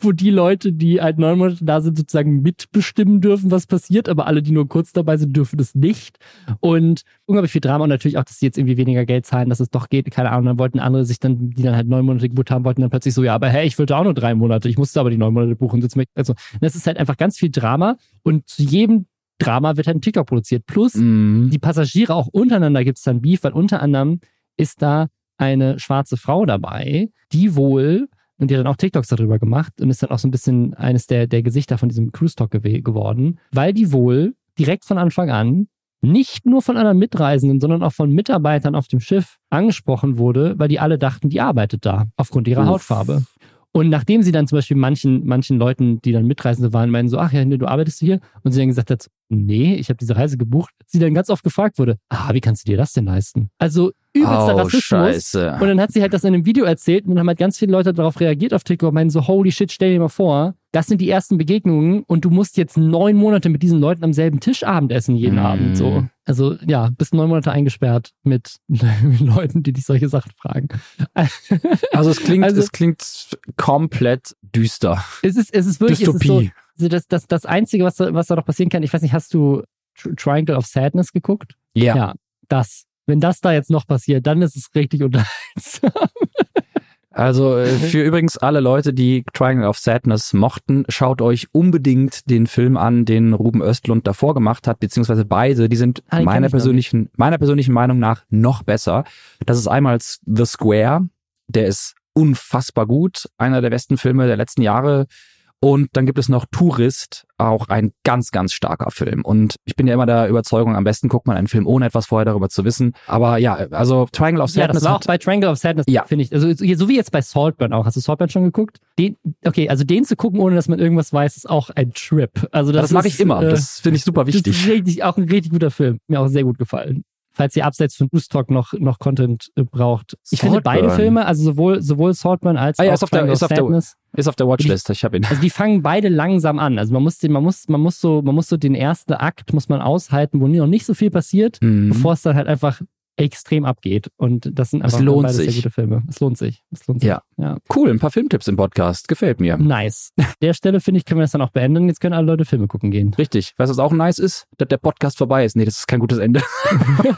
wo die Leute, die halt neun Monate da sind, sozusagen mitbestimmen dürfen, was passiert, aber alle, die nur kurz dabei sind, dürfen das nicht. Und unglaublich viel Drama und natürlich auch, dass sie jetzt irgendwie weniger Geld zahlen, dass es doch geht, keine Ahnung. Dann wollten andere sich dann, die dann halt neun Monate gebucht haben, wollten dann plötzlich so, ja, aber hey, ich wollte auch nur drei Monate, ich musste aber die neun Monate buchen. Also, das ist halt einfach ganz viel Drama und zu jedem Drama wird halt ein TikTok produziert. Plus mm. die Passagiere auch untereinander gibt es dann Beef, weil unter anderem ist da eine schwarze Frau dabei, die wohl und die hat dann auch TikToks darüber gemacht und ist dann auch so ein bisschen eines der, der Gesichter von diesem Cruise Talk gew geworden, weil die wohl direkt von Anfang an nicht nur von anderen Mitreisenden, sondern auch von Mitarbeitern auf dem Schiff angesprochen wurde, weil die alle dachten, die arbeitet da aufgrund ihrer Uff. Hautfarbe. Und nachdem sie dann zum Beispiel manchen, manchen Leuten, die dann Mitreisende waren, meinen so, ach ja, du arbeitest hier, und sie dann gesagt hat, nee, ich habe diese Reise gebucht, sie dann ganz oft gefragt wurde, ah, wie kannst du dir das denn leisten? Also übelster oh, Rassismus. Scheiße. Und dann hat sie halt das in einem Video erzählt und dann haben halt ganz viele Leute darauf reagiert auf TikTok und meinen so, holy shit, stell dir mal vor, das sind die ersten Begegnungen und du musst jetzt neun Monate mit diesen Leuten am selben Tisch Abendessen jeden mm. Abend. So. Also ja, bis neun Monate eingesperrt mit Leuten, die dich solche Sachen fragen. Also es klingt, also, es klingt komplett düster. Es ist, es ist wirklich Dystopie. Es ist so, also das, das, das Einzige, was, was da noch passieren kann, ich weiß nicht, hast du Triangle of Sadness geguckt? Ja. Ja, das. Wenn das da jetzt noch passiert, dann ist es richtig unterhaltsam. Also äh, für übrigens alle Leute, die Triangle of Sadness mochten, schaut euch unbedingt den Film an, den Ruben Östlund davor gemacht hat, beziehungsweise beide, die sind ah, meiner persönlichen, meiner persönlichen Meinung nach noch besser. Das ist einmal The Square, der ist unfassbar gut, einer der besten Filme der letzten Jahre. Und dann gibt es noch Tourist, auch ein ganz, ganz starker Film. Und ich bin ja immer der Überzeugung, am besten guckt man einen Film, ohne etwas vorher darüber zu wissen. Aber ja, also Triangle of Sadness. Ja, das war auch bei Triangle of Sadness, ja. finde ich. Also so wie jetzt bei Saltburn auch. Hast du Saltburn schon geguckt? Den, okay, also den zu gucken, ohne dass man irgendwas weiß, ist auch ein Trip. Also das, das mache ich immer. Äh, das finde ich super wichtig. Das ist richtig, auch ein richtig guter Film. Mir auch sehr gut gefallen falls ihr abseits von Boost Talk noch, noch Content äh, braucht. Ich Saltburn. finde beide Filme, also sowohl, sowohl Saltburn als ah, ja, auch ist auf, der, ist, auf der, ist auf der Watchlist, ich habe ihn. Also die fangen beide langsam an. Also man muss den, man muss, man muss so, man muss so den ersten Akt muss man aushalten, wo noch nicht so viel passiert, mhm. bevor es dann halt einfach extrem abgeht. Und das sind einfach es lohnt sich. sehr gute Filme. Es lohnt sich. Es lohnt sich. Ja. ja. Cool, ein paar Filmtipps im Podcast. Gefällt mir. Nice. An der Stelle, finde ich, können wir das dann auch beenden. Jetzt können alle Leute Filme gucken gehen. Richtig. Weißt du, was auch nice ist? Dass der Podcast vorbei ist. Nee, das ist kein gutes Ende.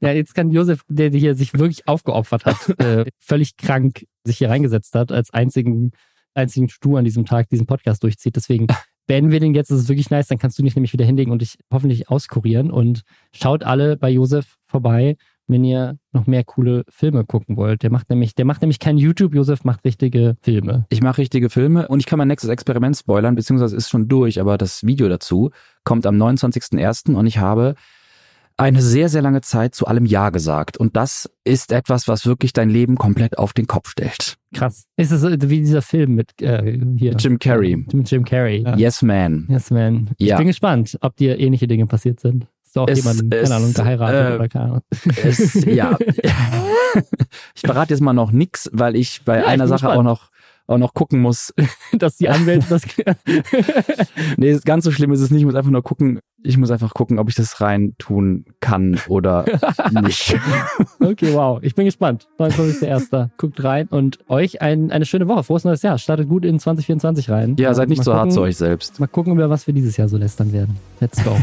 ja, jetzt kann Josef, der hier sich wirklich aufgeopfert hat, äh, völlig krank sich hier reingesetzt hat, als einzigen einzigen Stu an diesem Tag diesen Podcast durchzieht. Deswegen beenden wir den jetzt, das ist wirklich nice, dann kannst du dich nämlich wieder hinlegen und dich hoffentlich auskurieren und schaut alle bei Josef vorbei, wenn ihr noch mehr coole Filme gucken wollt. Der macht nämlich, der macht nämlich kein YouTube, Josef macht richtige Filme. Ich mache richtige Filme und ich kann mein nächstes Experiment spoilern, beziehungsweise ist schon durch, aber das Video dazu kommt am 29.01. und ich habe eine sehr, sehr lange Zeit zu allem Ja gesagt. Und das ist etwas, was wirklich dein Leben komplett auf den Kopf stellt. Krass. Ist es wie dieser Film mit äh, hier? Jim Carrey. Mit Jim Carrey. Ja. Yes, man. Yes, man. Ja. Ich bin gespannt, ob dir ähnliche Dinge passiert sind. Ist auch Es- jemanden, es, keine Ahnung, geheiratet äh, oder keine Ahnung. Es, ja. ich verrate jetzt mal noch nix, weil ich bei Ja, einer Sache gespannt. auch noch auch noch gucken muss. Dass die Anwälte das. Nee, ganz so schlimm ist es nicht. Ich muss einfach nur gucken. Ich muss einfach gucken, ob ich das rein tun kann oder nicht. okay, wow. Ich bin gespannt. 29.01. Guckt rein und euch ein, eine schöne Woche. Frohes neues Jahr. Startet gut in 2024 rein. Ja, seid nicht Mal so hart zu euch selbst. Mal gucken, über was wir dieses Jahr so lästern werden. Let's go.